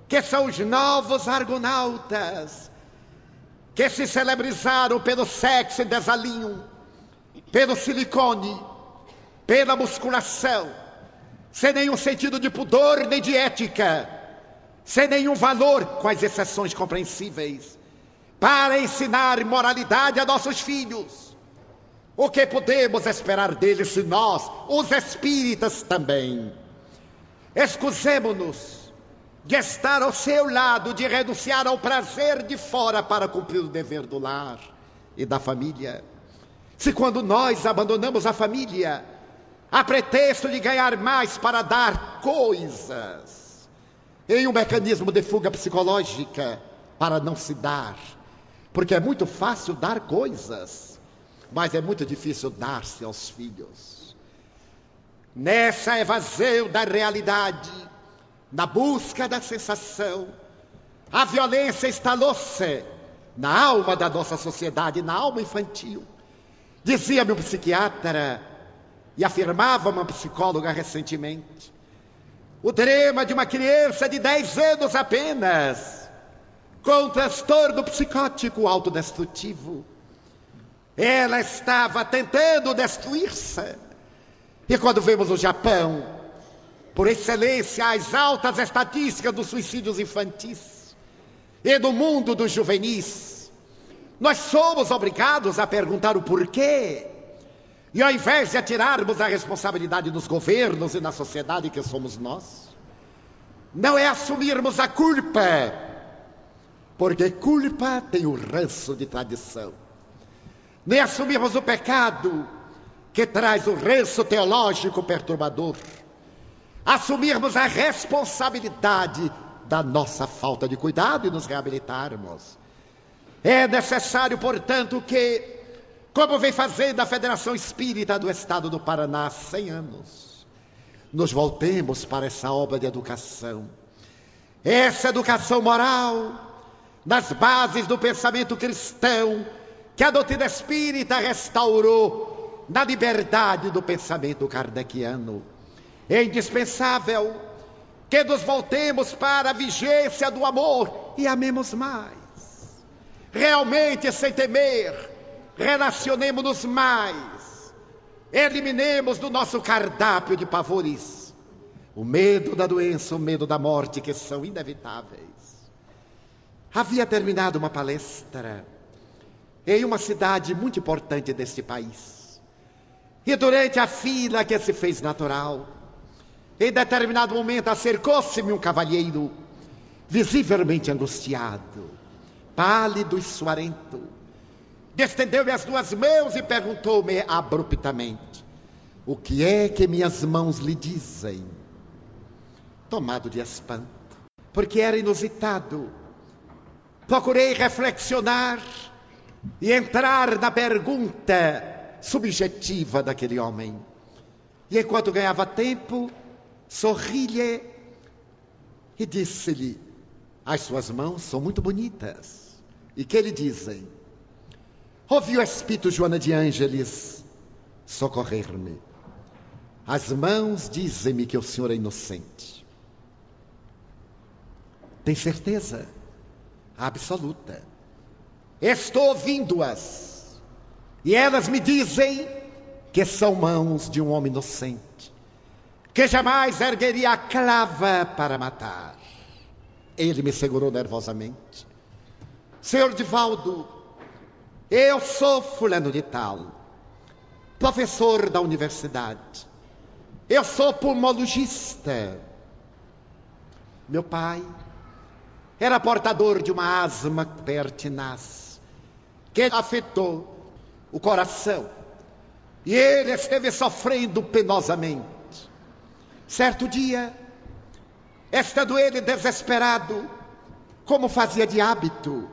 que são os novos argonautas, que se celebrizaram pelo sexo e desalinho, pelo silicone, pela musculação, sem nenhum sentido de pudor nem de ética sem nenhum valor, com as exceções compreensíveis, para ensinar moralidade a nossos filhos. O que podemos esperar deles se nós, os espíritas também, excusemos-nos de estar ao seu lado, de renunciar ao prazer de fora para cumprir o dever do lar e da família. Se quando nós abandonamos a família, a pretexto de ganhar mais para dar coisas, em um mecanismo de fuga psicológica para não se dar, porque é muito fácil dar coisas, mas é muito difícil dar-se aos filhos. Nessa evasão da realidade, na busca da sensação, a violência instalou-se na alma da nossa sociedade, na alma infantil. Dizia meu psiquiatra e afirmava uma psicóloga recentemente: o drama de uma criança de 10 anos apenas, com um transtorno psicótico autodestrutivo. Ela estava tentando destruir-se. E quando vemos o Japão, por excelência, as altas estatísticas dos suicídios infantis e do mundo dos juvenis, nós somos obrigados a perguntar o porquê. E ao invés de atirarmos a responsabilidade nos governos e na sociedade que somos nós, não é assumirmos a culpa, porque culpa tem o ranço de tradição. Nem assumirmos o pecado, que traz o ranço teológico perturbador assumirmos a responsabilidade da nossa falta de cuidado e nos reabilitarmos. É necessário, portanto, que, como vem fazendo a Federação Espírita do Estado do Paraná há 100 anos, nos voltemos para essa obra de educação. Essa educação moral, nas bases do pensamento cristão, que a doutrina espírita restaurou na liberdade do pensamento kardeciano. É indispensável que nos voltemos para a vigência do amor e amemos mais. Realmente, sem temer, relacionemos-nos mais. Eliminemos do nosso cardápio de pavores o medo da doença, o medo da morte, que são inevitáveis. Havia terminado uma palestra em uma cidade muito importante deste país. E durante a fila que se fez natural, em determinado momento acercou-se-me um cavalheiro, visivelmente angustiado, pálido e suarento. Estendeu-me as duas mãos e perguntou-me abruptamente: O que é que minhas mãos lhe dizem? Tomado de espanto, porque era inusitado. Procurei reflexionar e entrar na pergunta subjetiva daquele homem. E enquanto ganhava tempo, sorri-lhe e disse-lhe: As suas mãos são muito bonitas. E que lhe dizem? Ouvi o Espírito Joana de Ângeles socorrer-me. As mãos dizem-me que o senhor é inocente. Tem certeza? Absoluta. Estou ouvindo-as. E elas me dizem que são mãos de um homem inocente que jamais ergueria a clava para matar. Ele me segurou nervosamente. Senhor Divaldo, eu sou fulano de tal, professor da universidade. Eu sou pulmologista. Meu pai era portador de uma asma pertinaz que afetou o coração. E ele esteve sofrendo penosamente. Certo dia, estando ele desesperado, como fazia de hábito,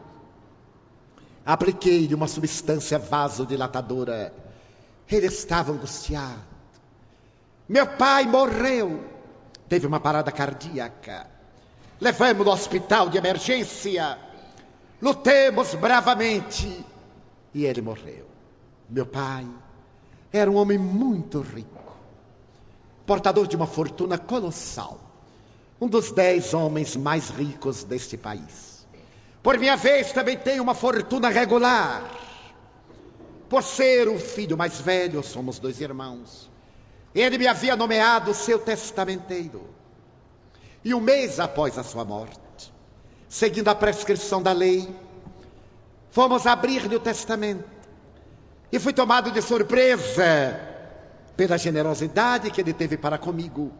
apliquei-lhe uma substância vasodilatadora. Ele estava angustiado. Meu pai morreu, teve uma parada cardíaca. Levamos no hospital de emergência, lutemos bravamente e ele morreu. Meu pai era um homem muito rico portador de uma fortuna colossal, um dos dez homens mais ricos deste país. Por minha vez, também tenho uma fortuna regular. Por ser o filho mais velho, somos dois irmãos. Ele me havia nomeado seu testamenteiro. E um mês após a sua morte, seguindo a prescrição da lei, fomos abrir-lhe o testamento. E fui tomado de surpresa pela generosidade que ele teve para comigo,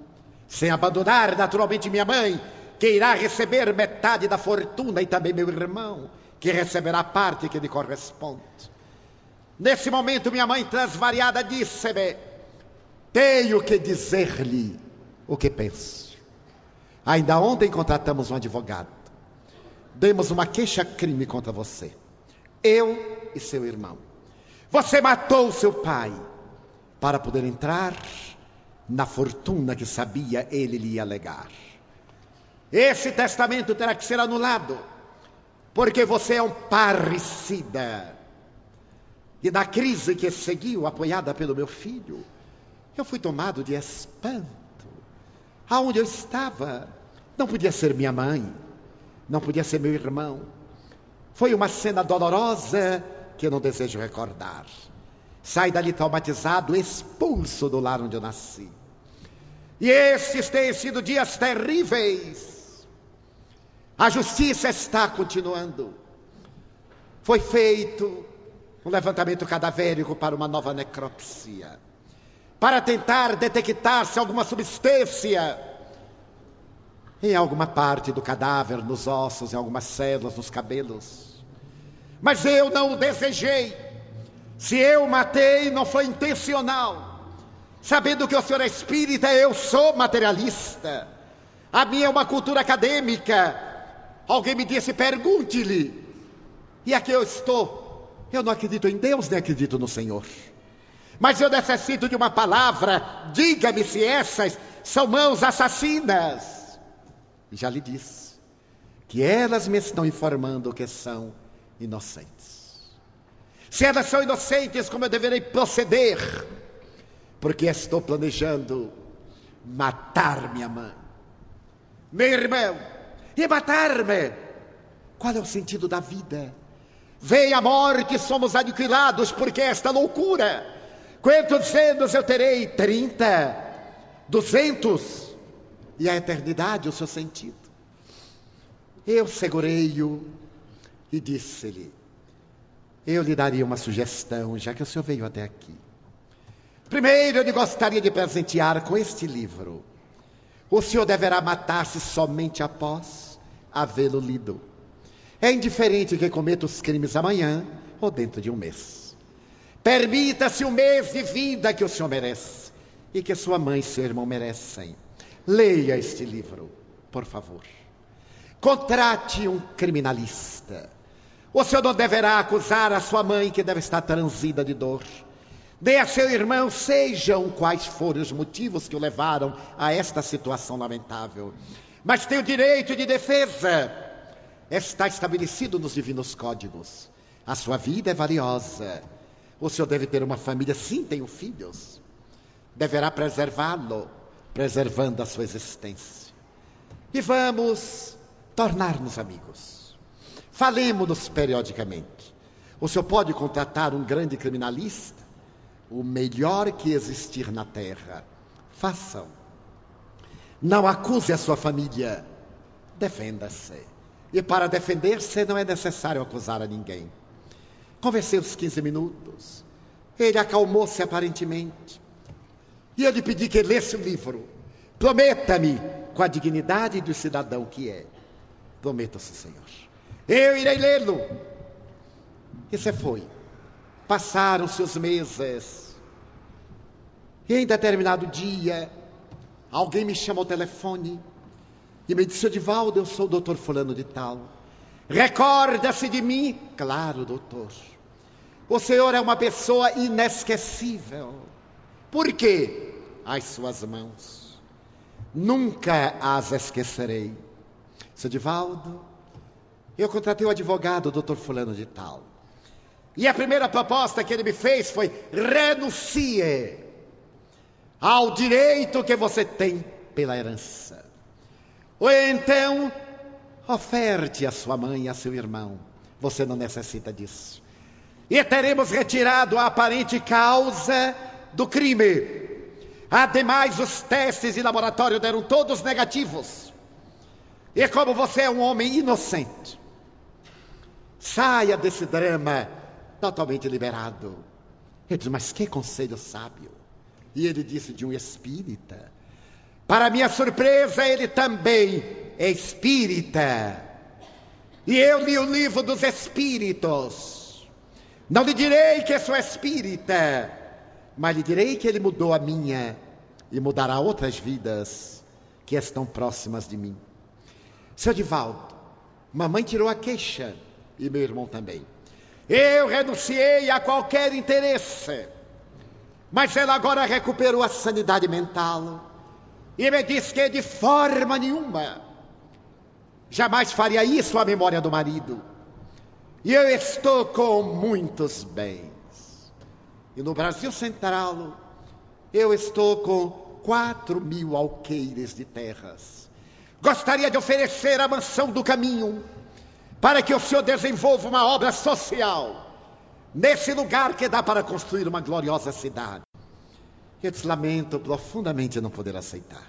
sem abandonar naturalmente minha mãe, que irá receber metade da fortuna, e também meu irmão, que receberá a parte que lhe corresponde. Nesse momento, minha mãe transvariada disse-me: Tenho que dizer-lhe o que penso. Ainda ontem contratamos um advogado. Demos uma queixa-crime contra você. Eu e seu irmão. Você matou seu pai para poder entrar na fortuna que sabia ele lhe ia legar. Esse testamento terá que ser anulado, porque você é um parricida. E na crise que seguiu, apoiada pelo meu filho, eu fui tomado de espanto. Aonde eu estava, não podia ser minha mãe, não podia ser meu irmão. Foi uma cena dolorosa que eu não desejo recordar. Sai dali traumatizado, expulso do lar onde eu nasci. E estes têm sido dias terríveis. A justiça está continuando. Foi feito um levantamento cadavérico para uma nova necropsia, para tentar detectar se alguma substância em alguma parte do cadáver, nos ossos, em algumas células, nos cabelos. Mas eu não o desejei. Se eu matei, não foi intencional. Sabendo que o senhor é espírita, eu sou materialista. A minha é uma cultura acadêmica. Alguém me disse, pergunte-lhe. E aqui eu estou eu não acredito em Deus, nem acredito no Senhor. Mas eu necessito de uma palavra. Diga-me se essas são mãos assassinas. E já lhe disse que elas me estão informando que são inocentes. Se elas são inocentes, como eu deverei proceder? Porque estou planejando matar minha mãe, meu irmão, e matar-me. Qual é o sentido da vida? Vem a morte, somos aniquilados porque esta loucura. Quantos anos eu terei? Trinta? Duzentos? E a eternidade, o seu sentido. Eu segurei-o e disse-lhe: Eu lhe daria uma sugestão, já que o senhor veio até aqui. Primeiro, eu lhe gostaria de presentear com este livro. O senhor deverá matar-se somente após havê-lo lido. É indiferente que cometa os crimes amanhã ou dentro de um mês. Permita-se o um mês de vida que o senhor merece e que sua mãe e seu irmão merecem. Leia este livro, por favor. Contrate um criminalista. O senhor não deverá acusar a sua mãe, que deve estar transida de dor. Dê a seu irmão, sejam quais forem os motivos que o levaram a esta situação lamentável. Mas tem o direito de defesa está estabelecido nos divinos códigos. A sua vida é valiosa. O senhor deve ter uma família, sim, tenho filhos. Deverá preservá-lo, preservando a sua existência. E vamos tornar-nos amigos. Falemos-nos periodicamente. O senhor pode contratar um grande criminalista, o melhor que existir na terra. Façam. Não acuse a sua família. Defenda-se. E para defender-se não é necessário acusar a ninguém. Conversei uns 15 minutos. Ele acalmou-se aparentemente. E eu lhe pedi que lesse o livro. Prometa-me, com a dignidade do cidadão que é. Prometa-se, Senhor. Eu irei lê-lo. E você foi. Passaram-se os meses. E em determinado dia, alguém me chamou ao telefone e me disse, Edivaldo, eu sou o doutor fulano de tal. Recorda-se de mim? Claro, doutor. O senhor é uma pessoa inesquecível. Por quê? As suas mãos. Nunca as esquecerei. Seu Edivaldo, eu contratei o advogado, doutor fulano de tal. E a primeira proposta que ele me fez foi: renuncie ao direito que você tem pela herança. Ou então, oferte a sua mãe e a seu irmão. Você não necessita disso. E teremos retirado a aparente causa do crime. Ademais, os testes de laboratório deram todos negativos. E como você é um homem inocente, saia desse drama totalmente liberado. Ele disse, mas que conselho sábio. E ele disse de um espírita. Para minha surpresa, ele também é espírita. E eu li o livro dos espíritos. Não lhe direi que sou espírita, mas lhe direi que ele mudou a minha e mudará outras vidas que estão próximas de mim. Seu Divaldo, mamãe tirou a queixa e meu irmão também. Eu renunciei a qualquer interesse, mas ela agora recuperou a sanidade mental e me diz que de forma nenhuma jamais faria isso à memória do marido. E eu estou com muitos bens. E no Brasil Central, eu estou com quatro mil alqueires de terras. Gostaria de oferecer a mansão do caminho para que o senhor desenvolva uma obra social nesse lugar que dá para construir uma gloriosa cidade. Eu te lamento profundamente não poder aceitar.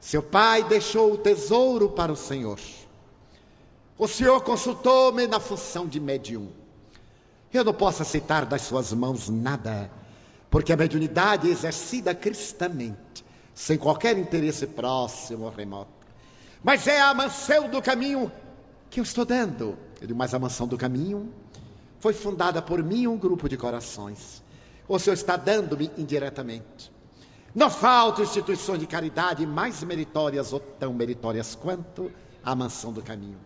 Seu pai deixou o tesouro para o Senhor. O Senhor consultou-me na função de médium. Eu não posso aceitar das suas mãos nada, porque a mediunidade é exercida cristamente, sem qualquer interesse próximo ou remoto. Mas é a mansão do caminho que eu estou dando. Ele, mas a mansão do caminho foi fundada por mim um grupo de corações. O Senhor está dando-me indiretamente. Não faltam instituições de caridade mais meritórias ou tão meritórias quanto a mansão do caminho.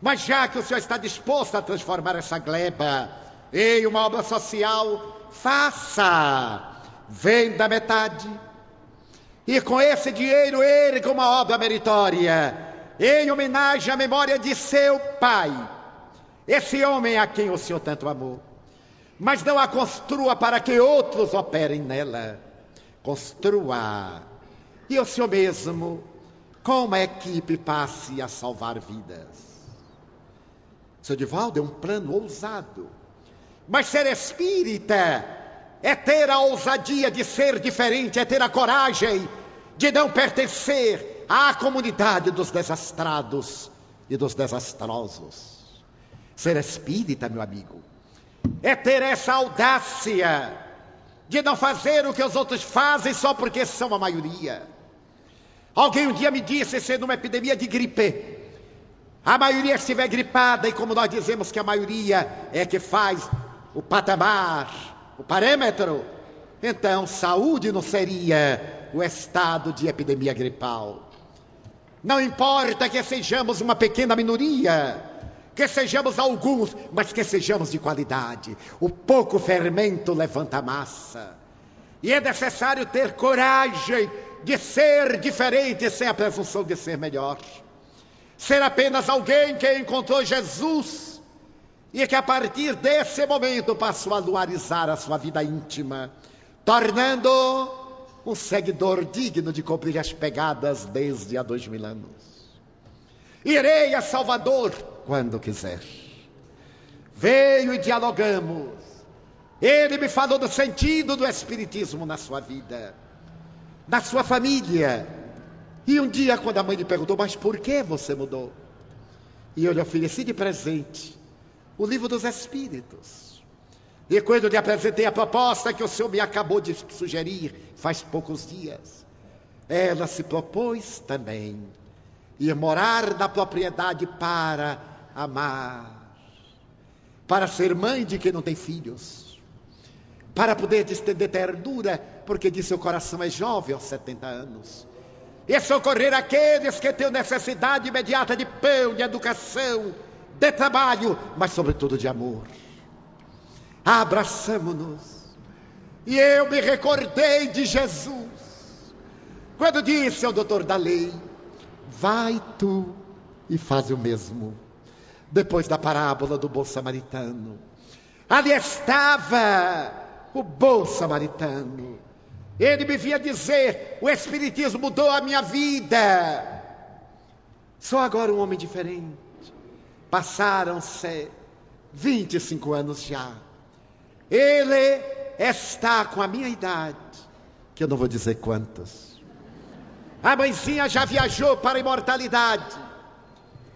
Mas já que o Senhor está disposto a transformar essa gleba em uma obra social, faça. Venda metade. E com esse dinheiro erga uma obra meritória, em homenagem à memória de seu pai, esse homem a quem o Senhor tanto amou. Mas não a construa para que outros operem nela construa. E o senhor mesmo, com uma equipe, passe a salvar vidas. Seu Divaldo é um plano ousado. Mas ser espírita é ter a ousadia de ser diferente, é ter a coragem de não pertencer à comunidade dos desastrados e dos desastrosos. Ser espírita, meu amigo, é ter essa audácia de não fazer o que os outros fazem só porque são a maioria. Alguém um dia me disse, sendo uma epidemia de gripe, a maioria estiver gripada, e como nós dizemos que a maioria é que faz o patamar, o parâmetro, então saúde não seria o estado de epidemia gripal. Não importa que sejamos uma pequena minoria, que sejamos alguns, mas que sejamos de qualidade. O pouco fermento levanta a massa. E é necessário ter coragem de ser diferente sem a presunção de ser melhor. Ser apenas alguém que encontrou Jesus e que a partir desse momento passou a luarizar a sua vida íntima, tornando um seguidor digno de cumprir as pegadas desde há dois mil anos. Irei a Salvador quando quiser. Veio e dialogamos. Ele me falou do sentido do Espiritismo na sua vida, na sua família. E um dia, quando a mãe lhe perguntou, mas por que você mudou? E eu lhe ofereci de presente o livro dos Espíritos. E quando lhe apresentei a proposta que o senhor me acabou de sugerir faz poucos dias, ela se propôs também ir morar na propriedade para amar, para ser mãe de quem não tem filhos, para poder estender ternura, porque de seu coração é jovem aos 70 anos, e socorrer aqueles que têm necessidade imediata de pão, de educação, de trabalho, mas sobretudo de amor. Abraçamos-nos. E eu me recordei de Jesus, quando disse ao doutor da lei: Vai tu e faz o mesmo. Depois da parábola do bom samaritano. Ali estava o bom samaritano. Ele me vinha dizer: o Espiritismo mudou a minha vida. Sou agora um homem diferente. Passaram-se 25 anos já. Ele está com a minha idade, que eu não vou dizer quantas. A mãezinha já viajou para a imortalidade.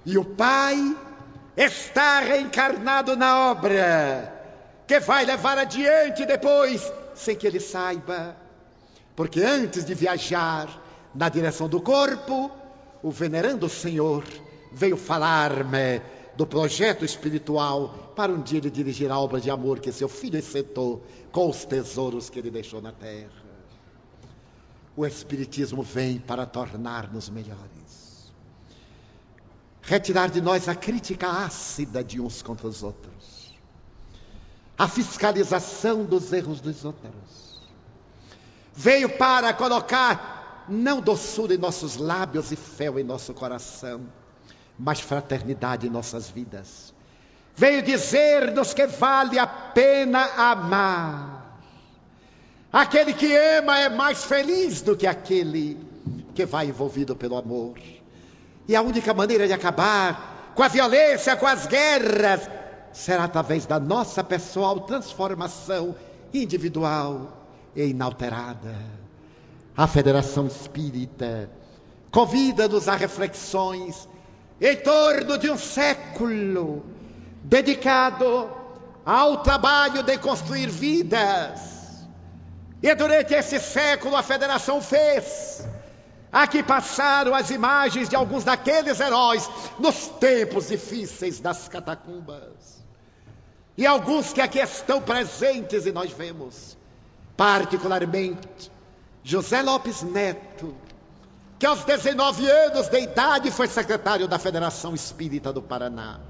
E o pai está reencarnado na obra, que vai levar adiante depois, sem que ele saiba. Porque antes de viajar na direção do corpo, o venerando Senhor veio falar-me do projeto espiritual para um dia ele dirigir a obra de amor que seu filho executou com os tesouros que ele deixou na terra. O Espiritismo vem para tornar-nos melhores, retirar de nós a crítica ácida de uns contra os outros, a fiscalização dos erros dos outros. Veio para colocar não doçura em nossos lábios e fel em nosso coração, mas fraternidade em nossas vidas. Veio dizer-nos que vale a pena amar Aquele que ama é mais feliz do que aquele que vai envolvido pelo amor. E a única maneira de acabar com a violência, com as guerras, será através da nossa pessoal transformação individual e inalterada. A Federação Espírita convida-nos a reflexões em torno de um século dedicado ao trabalho de construir vidas e durante esse século a federação fez. Aqui passaram as imagens de alguns daqueles heróis nos tempos difíceis das catacumbas. E alguns que aqui estão presentes e nós vemos, particularmente José Lopes Neto, que aos 19 anos de idade foi secretário da Federação Espírita do Paraná.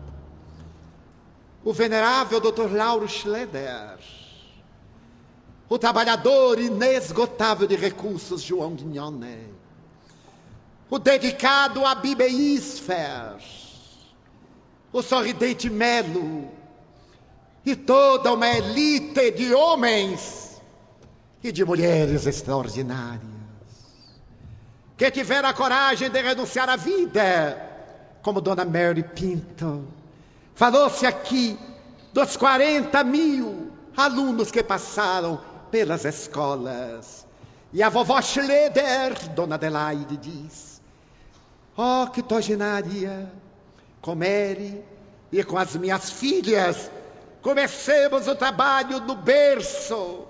O venerável Dr. Lauro Schleder, o trabalhador inesgotável de recursos João Guignone, o dedicado a Bibeísfer, o sorridente Melo e toda uma elite de homens e de mulheres extraordinárias que tiveram a coragem de renunciar à vida, como Dona Mary Pinto. Falou-se aqui dos 40 mil alunos que passaram pelas escolas. E a vovó Schleder, Dona Adelaide, diz: Oh, que togenaria! Com Mary e com as minhas filhas, comecemos o trabalho no berço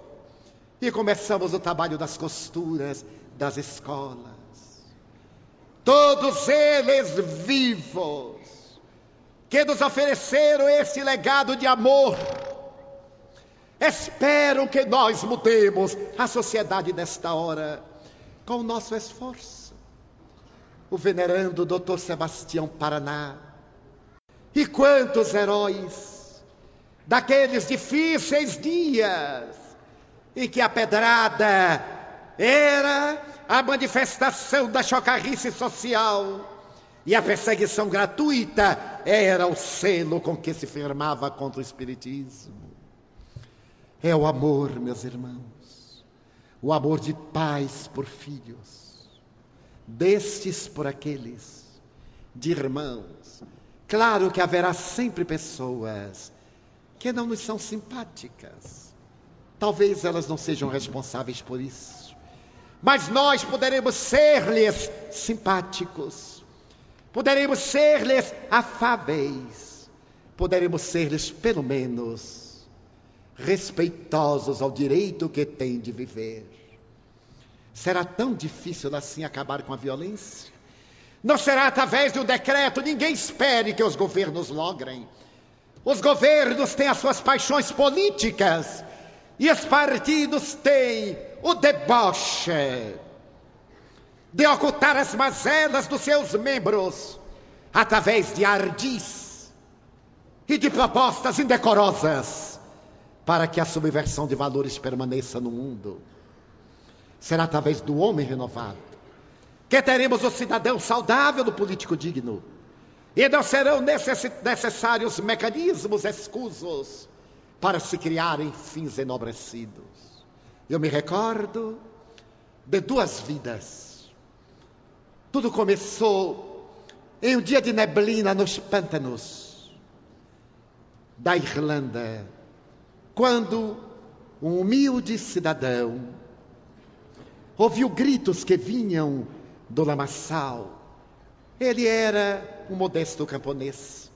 e começamos o trabalho das costuras das escolas. Todos eles vivos, que nos ofereceram esse legado de amor Espero que nós mudemos a sociedade nesta hora com o nosso esforço. O venerando Dr. Sebastião Paraná. E quantos heróis daqueles difíceis dias em que a pedrada era a manifestação da chocarrice social e a perseguição gratuita era o selo com que se firmava contra o espiritismo. É o amor, meus irmãos, o amor de pais por filhos, destes por aqueles, de irmãos. Claro que haverá sempre pessoas que não nos são simpáticas. Talvez elas não sejam responsáveis por isso. Mas nós poderemos ser-lhes simpáticos, poderemos ser-lhes afáveis, poderemos ser-lhes, pelo menos, respeitosos ao direito que têm de viver. Será tão difícil assim acabar com a violência? Não será através de um decreto, ninguém espere que os governos logrem. Os governos têm as suas paixões políticas e os partidos têm o deboche de ocultar as mazelas dos seus membros através de ardis e de propostas indecorosas para que a subversão de valores permaneça no mundo. Será através do homem renovado que teremos o cidadão saudável do político digno. E não serão necessários mecanismos escusos para se criarem fins enobrecidos. Eu me recordo de duas vidas. Tudo começou em um dia de neblina nos pântanos da Irlanda quando um humilde cidadão ouviu gritos que vinham do lamaçal. Ele era um modesto camponês.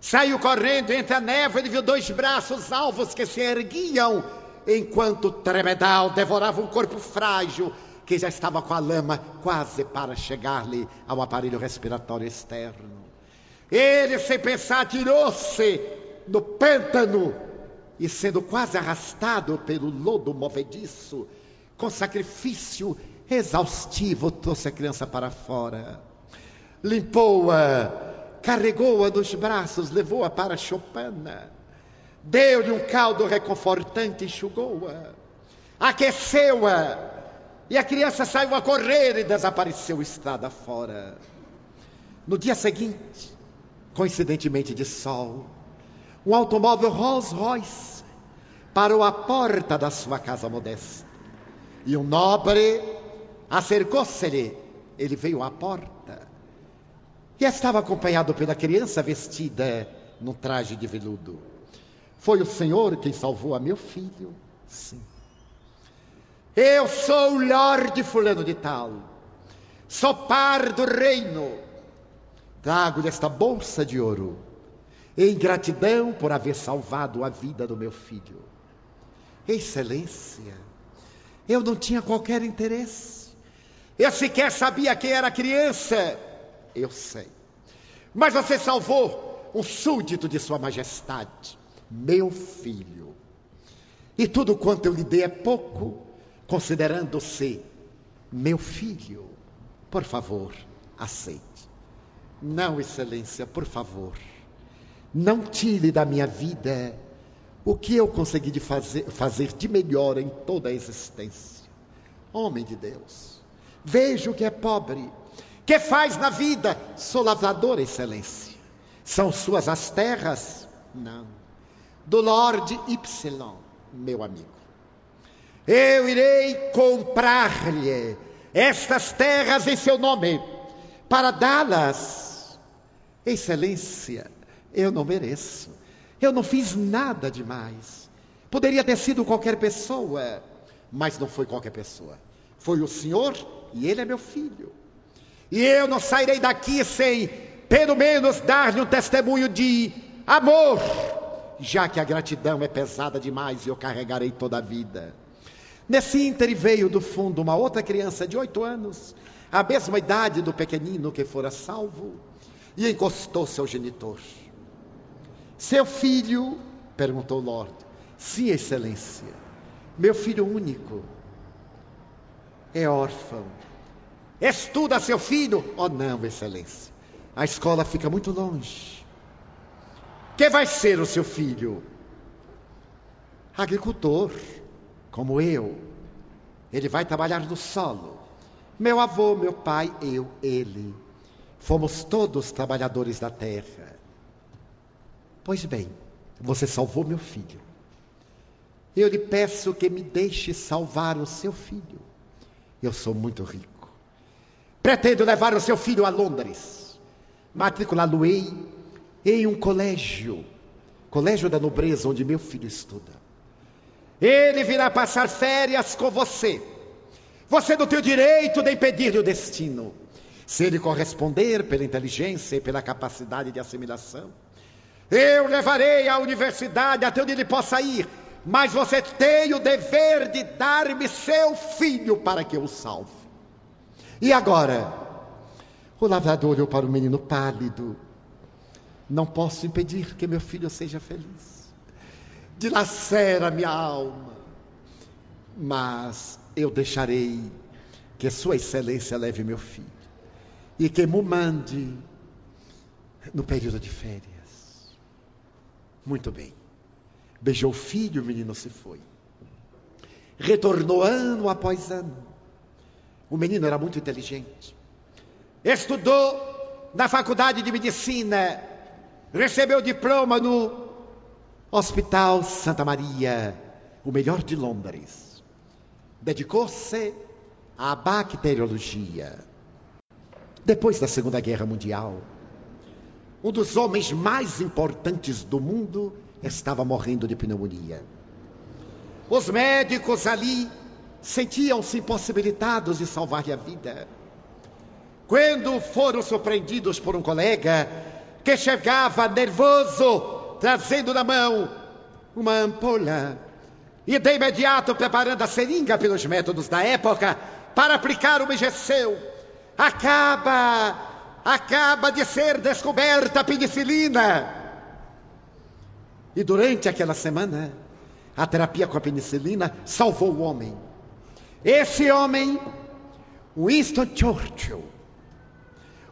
Saiu correndo entre a névoa e viu dois braços alvos que se erguiam, enquanto o tremedal devorava um corpo frágil que já estava com a lama quase para chegar-lhe ao aparelho respiratório externo. Ele, sem pensar, tirou-se no pântano e, sendo quase arrastado pelo lodo movediço, com sacrifício exaustivo, trouxe a criança para fora. Limpou-a, carregou-a nos braços, levou-a para chopana. Deu-lhe um caldo reconfortante, enxugou-a, aqueceu-a, e a criança saiu a correr e desapareceu estrada fora. No dia seguinte, coincidentemente de sol, um automóvel Rolls Royce parou à porta da sua casa modesta. E um nobre acercou-se-lhe. Ele veio à porta e estava acompanhado pela criança vestida num traje de veludo. Foi o Senhor quem salvou a meu filho? Sim. Eu sou o Lorde Fulano de Tal, sou par do reino. Trago-lhe esta bolsa de ouro, em gratidão por haver salvado a vida do meu filho. Excelência, eu não tinha qualquer interesse. Eu sequer sabia quem era a criança. Eu sei. Mas você salvou um súdito de Sua Majestade, meu filho. E tudo quanto eu lhe dei é pouco, considerando-se meu filho. Por favor, aceite. Não, Excelência, por favor. Não tire da minha vida o que eu consegui de fazer, fazer de melhor em toda a existência. Homem de Deus, veja o que é pobre, que faz na vida, sou lavrador, excelência. São suas as terras? Não. Do Lorde Y, meu amigo. Eu irei comprar-lhe estas terras em seu nome, para dá-las. Excelência, eu não mereço. Eu não fiz nada demais. Poderia ter sido qualquer pessoa, mas não foi qualquer pessoa. Foi o Senhor e ele é meu filho. E eu não sairei daqui sem, pelo menos, dar-lhe um testemunho de amor, já que a gratidão é pesada demais e eu carregarei toda a vida. Nesse ínter veio do fundo uma outra criança de oito anos, a mesma idade do pequenino que fora salvo, e encostou-se ao genitor. Seu filho? perguntou o Lord. Sim, Excelência. Meu filho único. É órfão. Estuda seu filho? Oh, não, Excelência. A escola fica muito longe. Que vai ser o seu filho? Agricultor, como eu. Ele vai trabalhar no solo. Meu avô, meu pai, eu, ele. Fomos todos trabalhadores da terra. Pois bem, você salvou meu filho. Eu lhe peço que me deixe salvar o seu filho. Eu sou muito rico. Pretendo levar o seu filho a Londres, matriculá-lo-ei em um colégio, colégio da nobreza, onde meu filho estuda. Ele virá passar férias com você. Você não tem o direito de impedir-lhe o destino. Se ele corresponder pela inteligência e pela capacidade de assimilação, eu levarei à universidade até onde ele possa ir, mas você tem o dever de dar-me seu filho para que eu o salve. E agora? O lavrador olhou para o menino pálido. Não posso impedir que meu filho seja feliz. Dilacera minha alma. Mas eu deixarei que Sua Excelência leve meu filho e que me mande no período de férias. Muito bem. Beijou o filho, o menino se foi. Retornou ano após ano. O menino era muito inteligente. Estudou na faculdade de medicina. Recebeu diploma no Hospital Santa Maria, o melhor de Londres. Dedicou-se à bacteriologia. Depois da Segunda Guerra Mundial, um dos homens mais importantes do mundo estava morrendo de pneumonia. Os médicos ali sentiam-se impossibilitados de salvar-lhe a vida. Quando foram surpreendidos por um colega que chegava nervoso, trazendo na mão uma ampola, e de imediato preparando a seringa pelos métodos da época, para aplicar uma injeção. Acaba, acaba de ser descoberta a penicilina. E durante aquela semana, a terapia com a penicilina salvou o homem. Esse homem, Winston Churchill,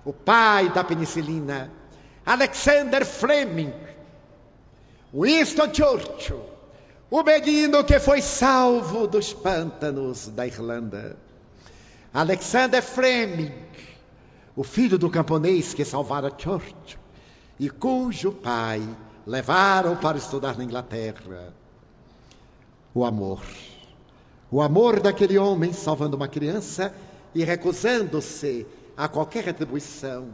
o pai da penicilina, Alexander Fleming, Winston Churchill, o menino que foi salvo dos pântanos da Irlanda. Alexander Fleming, o filho do camponês que salvara Churchill e cujo pai levaram para estudar na Inglaterra. O amor. O amor daquele homem salvando uma criança e recusando-se a qualquer retribuição.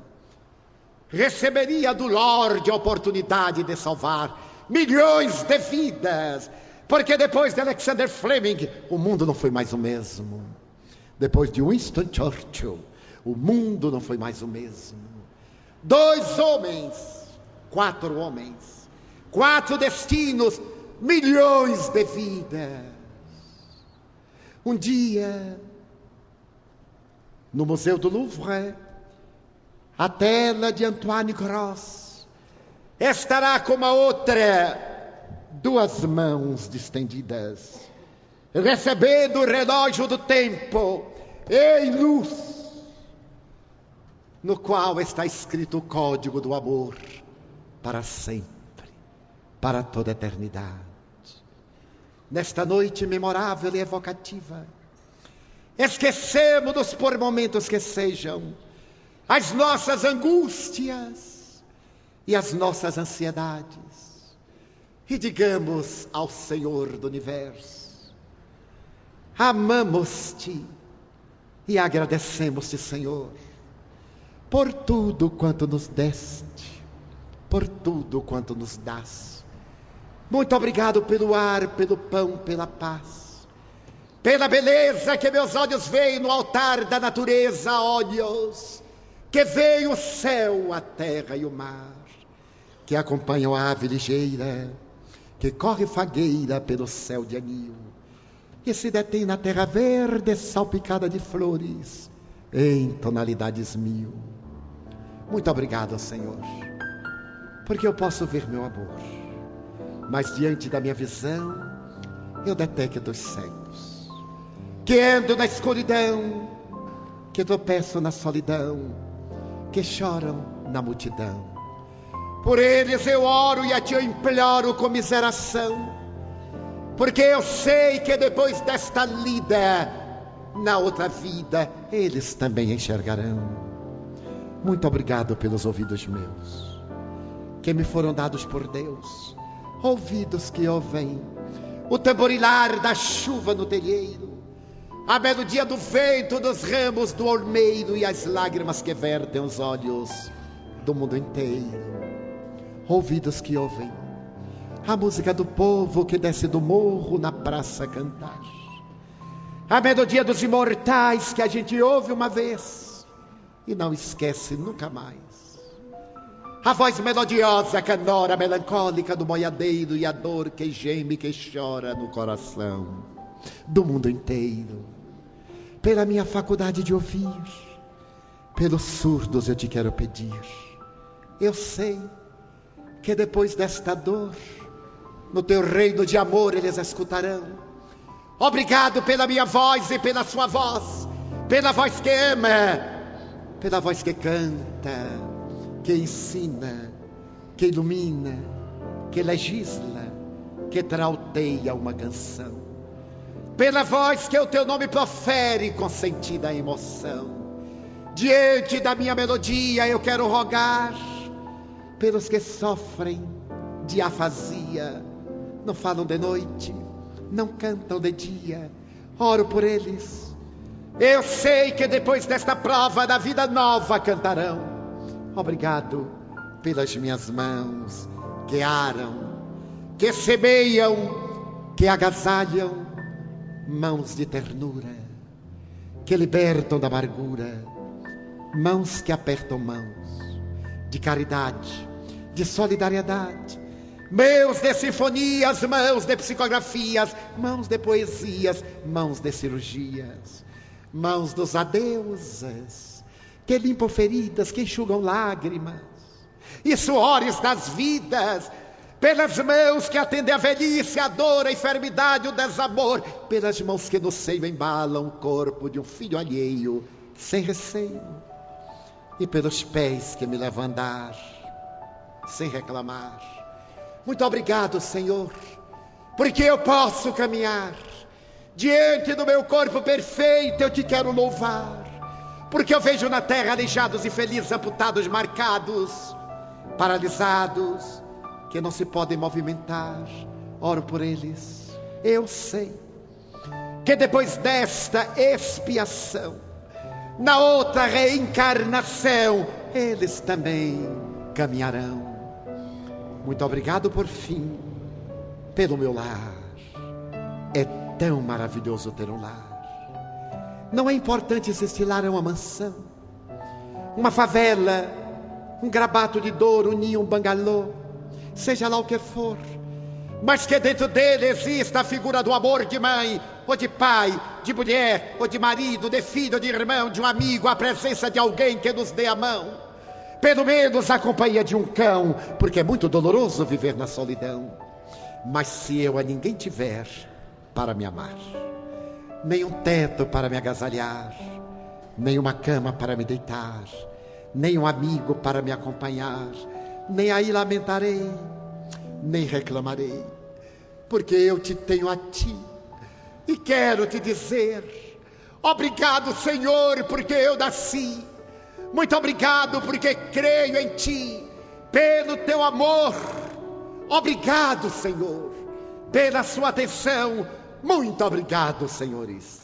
Receberia do Lorde a oportunidade de salvar milhões de vidas porque depois de Alexander Fleming, o mundo não foi mais o mesmo. Depois de Winston Churchill, o mundo não foi mais o mesmo. Dois homens, quatro homens, quatro destinos, milhões de vidas. Um dia, no Museu do Louvre, a tela de Antoine Gross estará como a outra duas mãos distendidas, recebendo o relógio do tempo em luz, no qual está escrito o código do amor para sempre, para toda a eternidade. Nesta noite memorável e evocativa, esquecemos-nos por momentos que sejam as nossas angústias e as nossas ansiedades e digamos ao Senhor do universo: Amamos-te e agradecemos-te, Senhor, por tudo quanto nos deste, por tudo quanto nos dás. Muito obrigado pelo ar, pelo pão, pela paz, pela beleza que meus olhos veem no altar da natureza, olhos que veem o céu, a terra e o mar, que acompanham a ave ligeira que corre fagueira pelo céu de anil, que se detém na terra verde salpicada de flores, em tonalidades mil. Muito obrigado, Senhor, porque eu posso ver meu amor, mas diante da minha visão, eu detecto os cegos, que ando na escuridão, que tropeço na solidão, que choram na multidão por eles eu oro e a ti eu imploro comiseração, porque eu sei que depois desta lida, na outra vida, eles também enxergarão. Muito obrigado pelos ouvidos meus, que me foram dados por Deus, ouvidos que ouvem o tamborilar da chuva no telheiro, a melodia do vento dos ramos do olmeiro e as lágrimas que vertem os olhos do mundo inteiro ouvidos que ouvem, a música do povo que desce do morro na praça cantar, a melodia dos imortais que a gente ouve uma vez e não esquece nunca mais. A voz melodiosa, canora, melancólica do boiadeiro e a dor que geme, que chora no coração do mundo inteiro. Pela minha faculdade de ouvir, pelos surdos eu te quero pedir. Eu sei que depois desta dor, no teu reino de amor eles escutarão. Obrigado pela minha voz e pela sua voz, pela voz que ama, pela voz que canta, que ensina, que ilumina, que legisla, que trauteia uma canção. Pela voz que o teu nome profere com sentida emoção. Diante da minha melodia eu quero rogar pelos que sofrem de afasia, não falam de noite, não cantam de dia, oro por eles. Eu sei que depois desta prova da vida nova cantarão. Obrigado pelas minhas mãos que aram, que semeiam, que agasalham, mãos de ternura, que libertam da amargura, mãos que apertam mãos de caridade, de solidariedade, mãos de sinfonias, mãos de psicografias, mãos de poesias, mãos de cirurgias. mãos dos adeuses, que limpam feridas, que enxugam lágrimas, e suores das vidas, pelas mãos que atendem a velhice, a dor, a enfermidade, o desamor, pelas mãos que no seio embalam o corpo de um filho alheio, sem receio, e pelos pés que me levam a andar, sem reclamar. Muito obrigado, Senhor, porque eu posso caminhar diante do meu corpo perfeito, eu te quero louvar, porque eu vejo na terra aleijados e felizes, amputados, marcados, paralisados, que não se podem movimentar. Oro por eles. Eu sei que depois desta expiação, na outra reencarnação, eles também caminharão. Muito obrigado por fim, pelo meu lar. É tão maravilhoso ter um lar. Não é importante se este lar é uma mansão, uma favela, um grabato de dor, um ninho, um bangalô seja lá o que for, mas que dentro dele exista a figura do amor de mãe, ou de pai, de mulher, ou de marido, de filho, de irmão, de um amigo, a presença de alguém que nos dê a mão. Pelo menos a companhia de um cão, porque é muito doloroso viver na solidão. Mas se eu a ninguém tiver para me amar, nem um teto para me agasalhar, nem uma cama para me deitar, nem um amigo para me acompanhar, nem aí lamentarei, nem reclamarei, porque eu te tenho a ti e quero te dizer: obrigado, Senhor, porque eu nasci, muito obrigado, porque creio em ti, pelo teu amor, obrigado, Senhor, pela sua atenção, muito obrigado, senhores.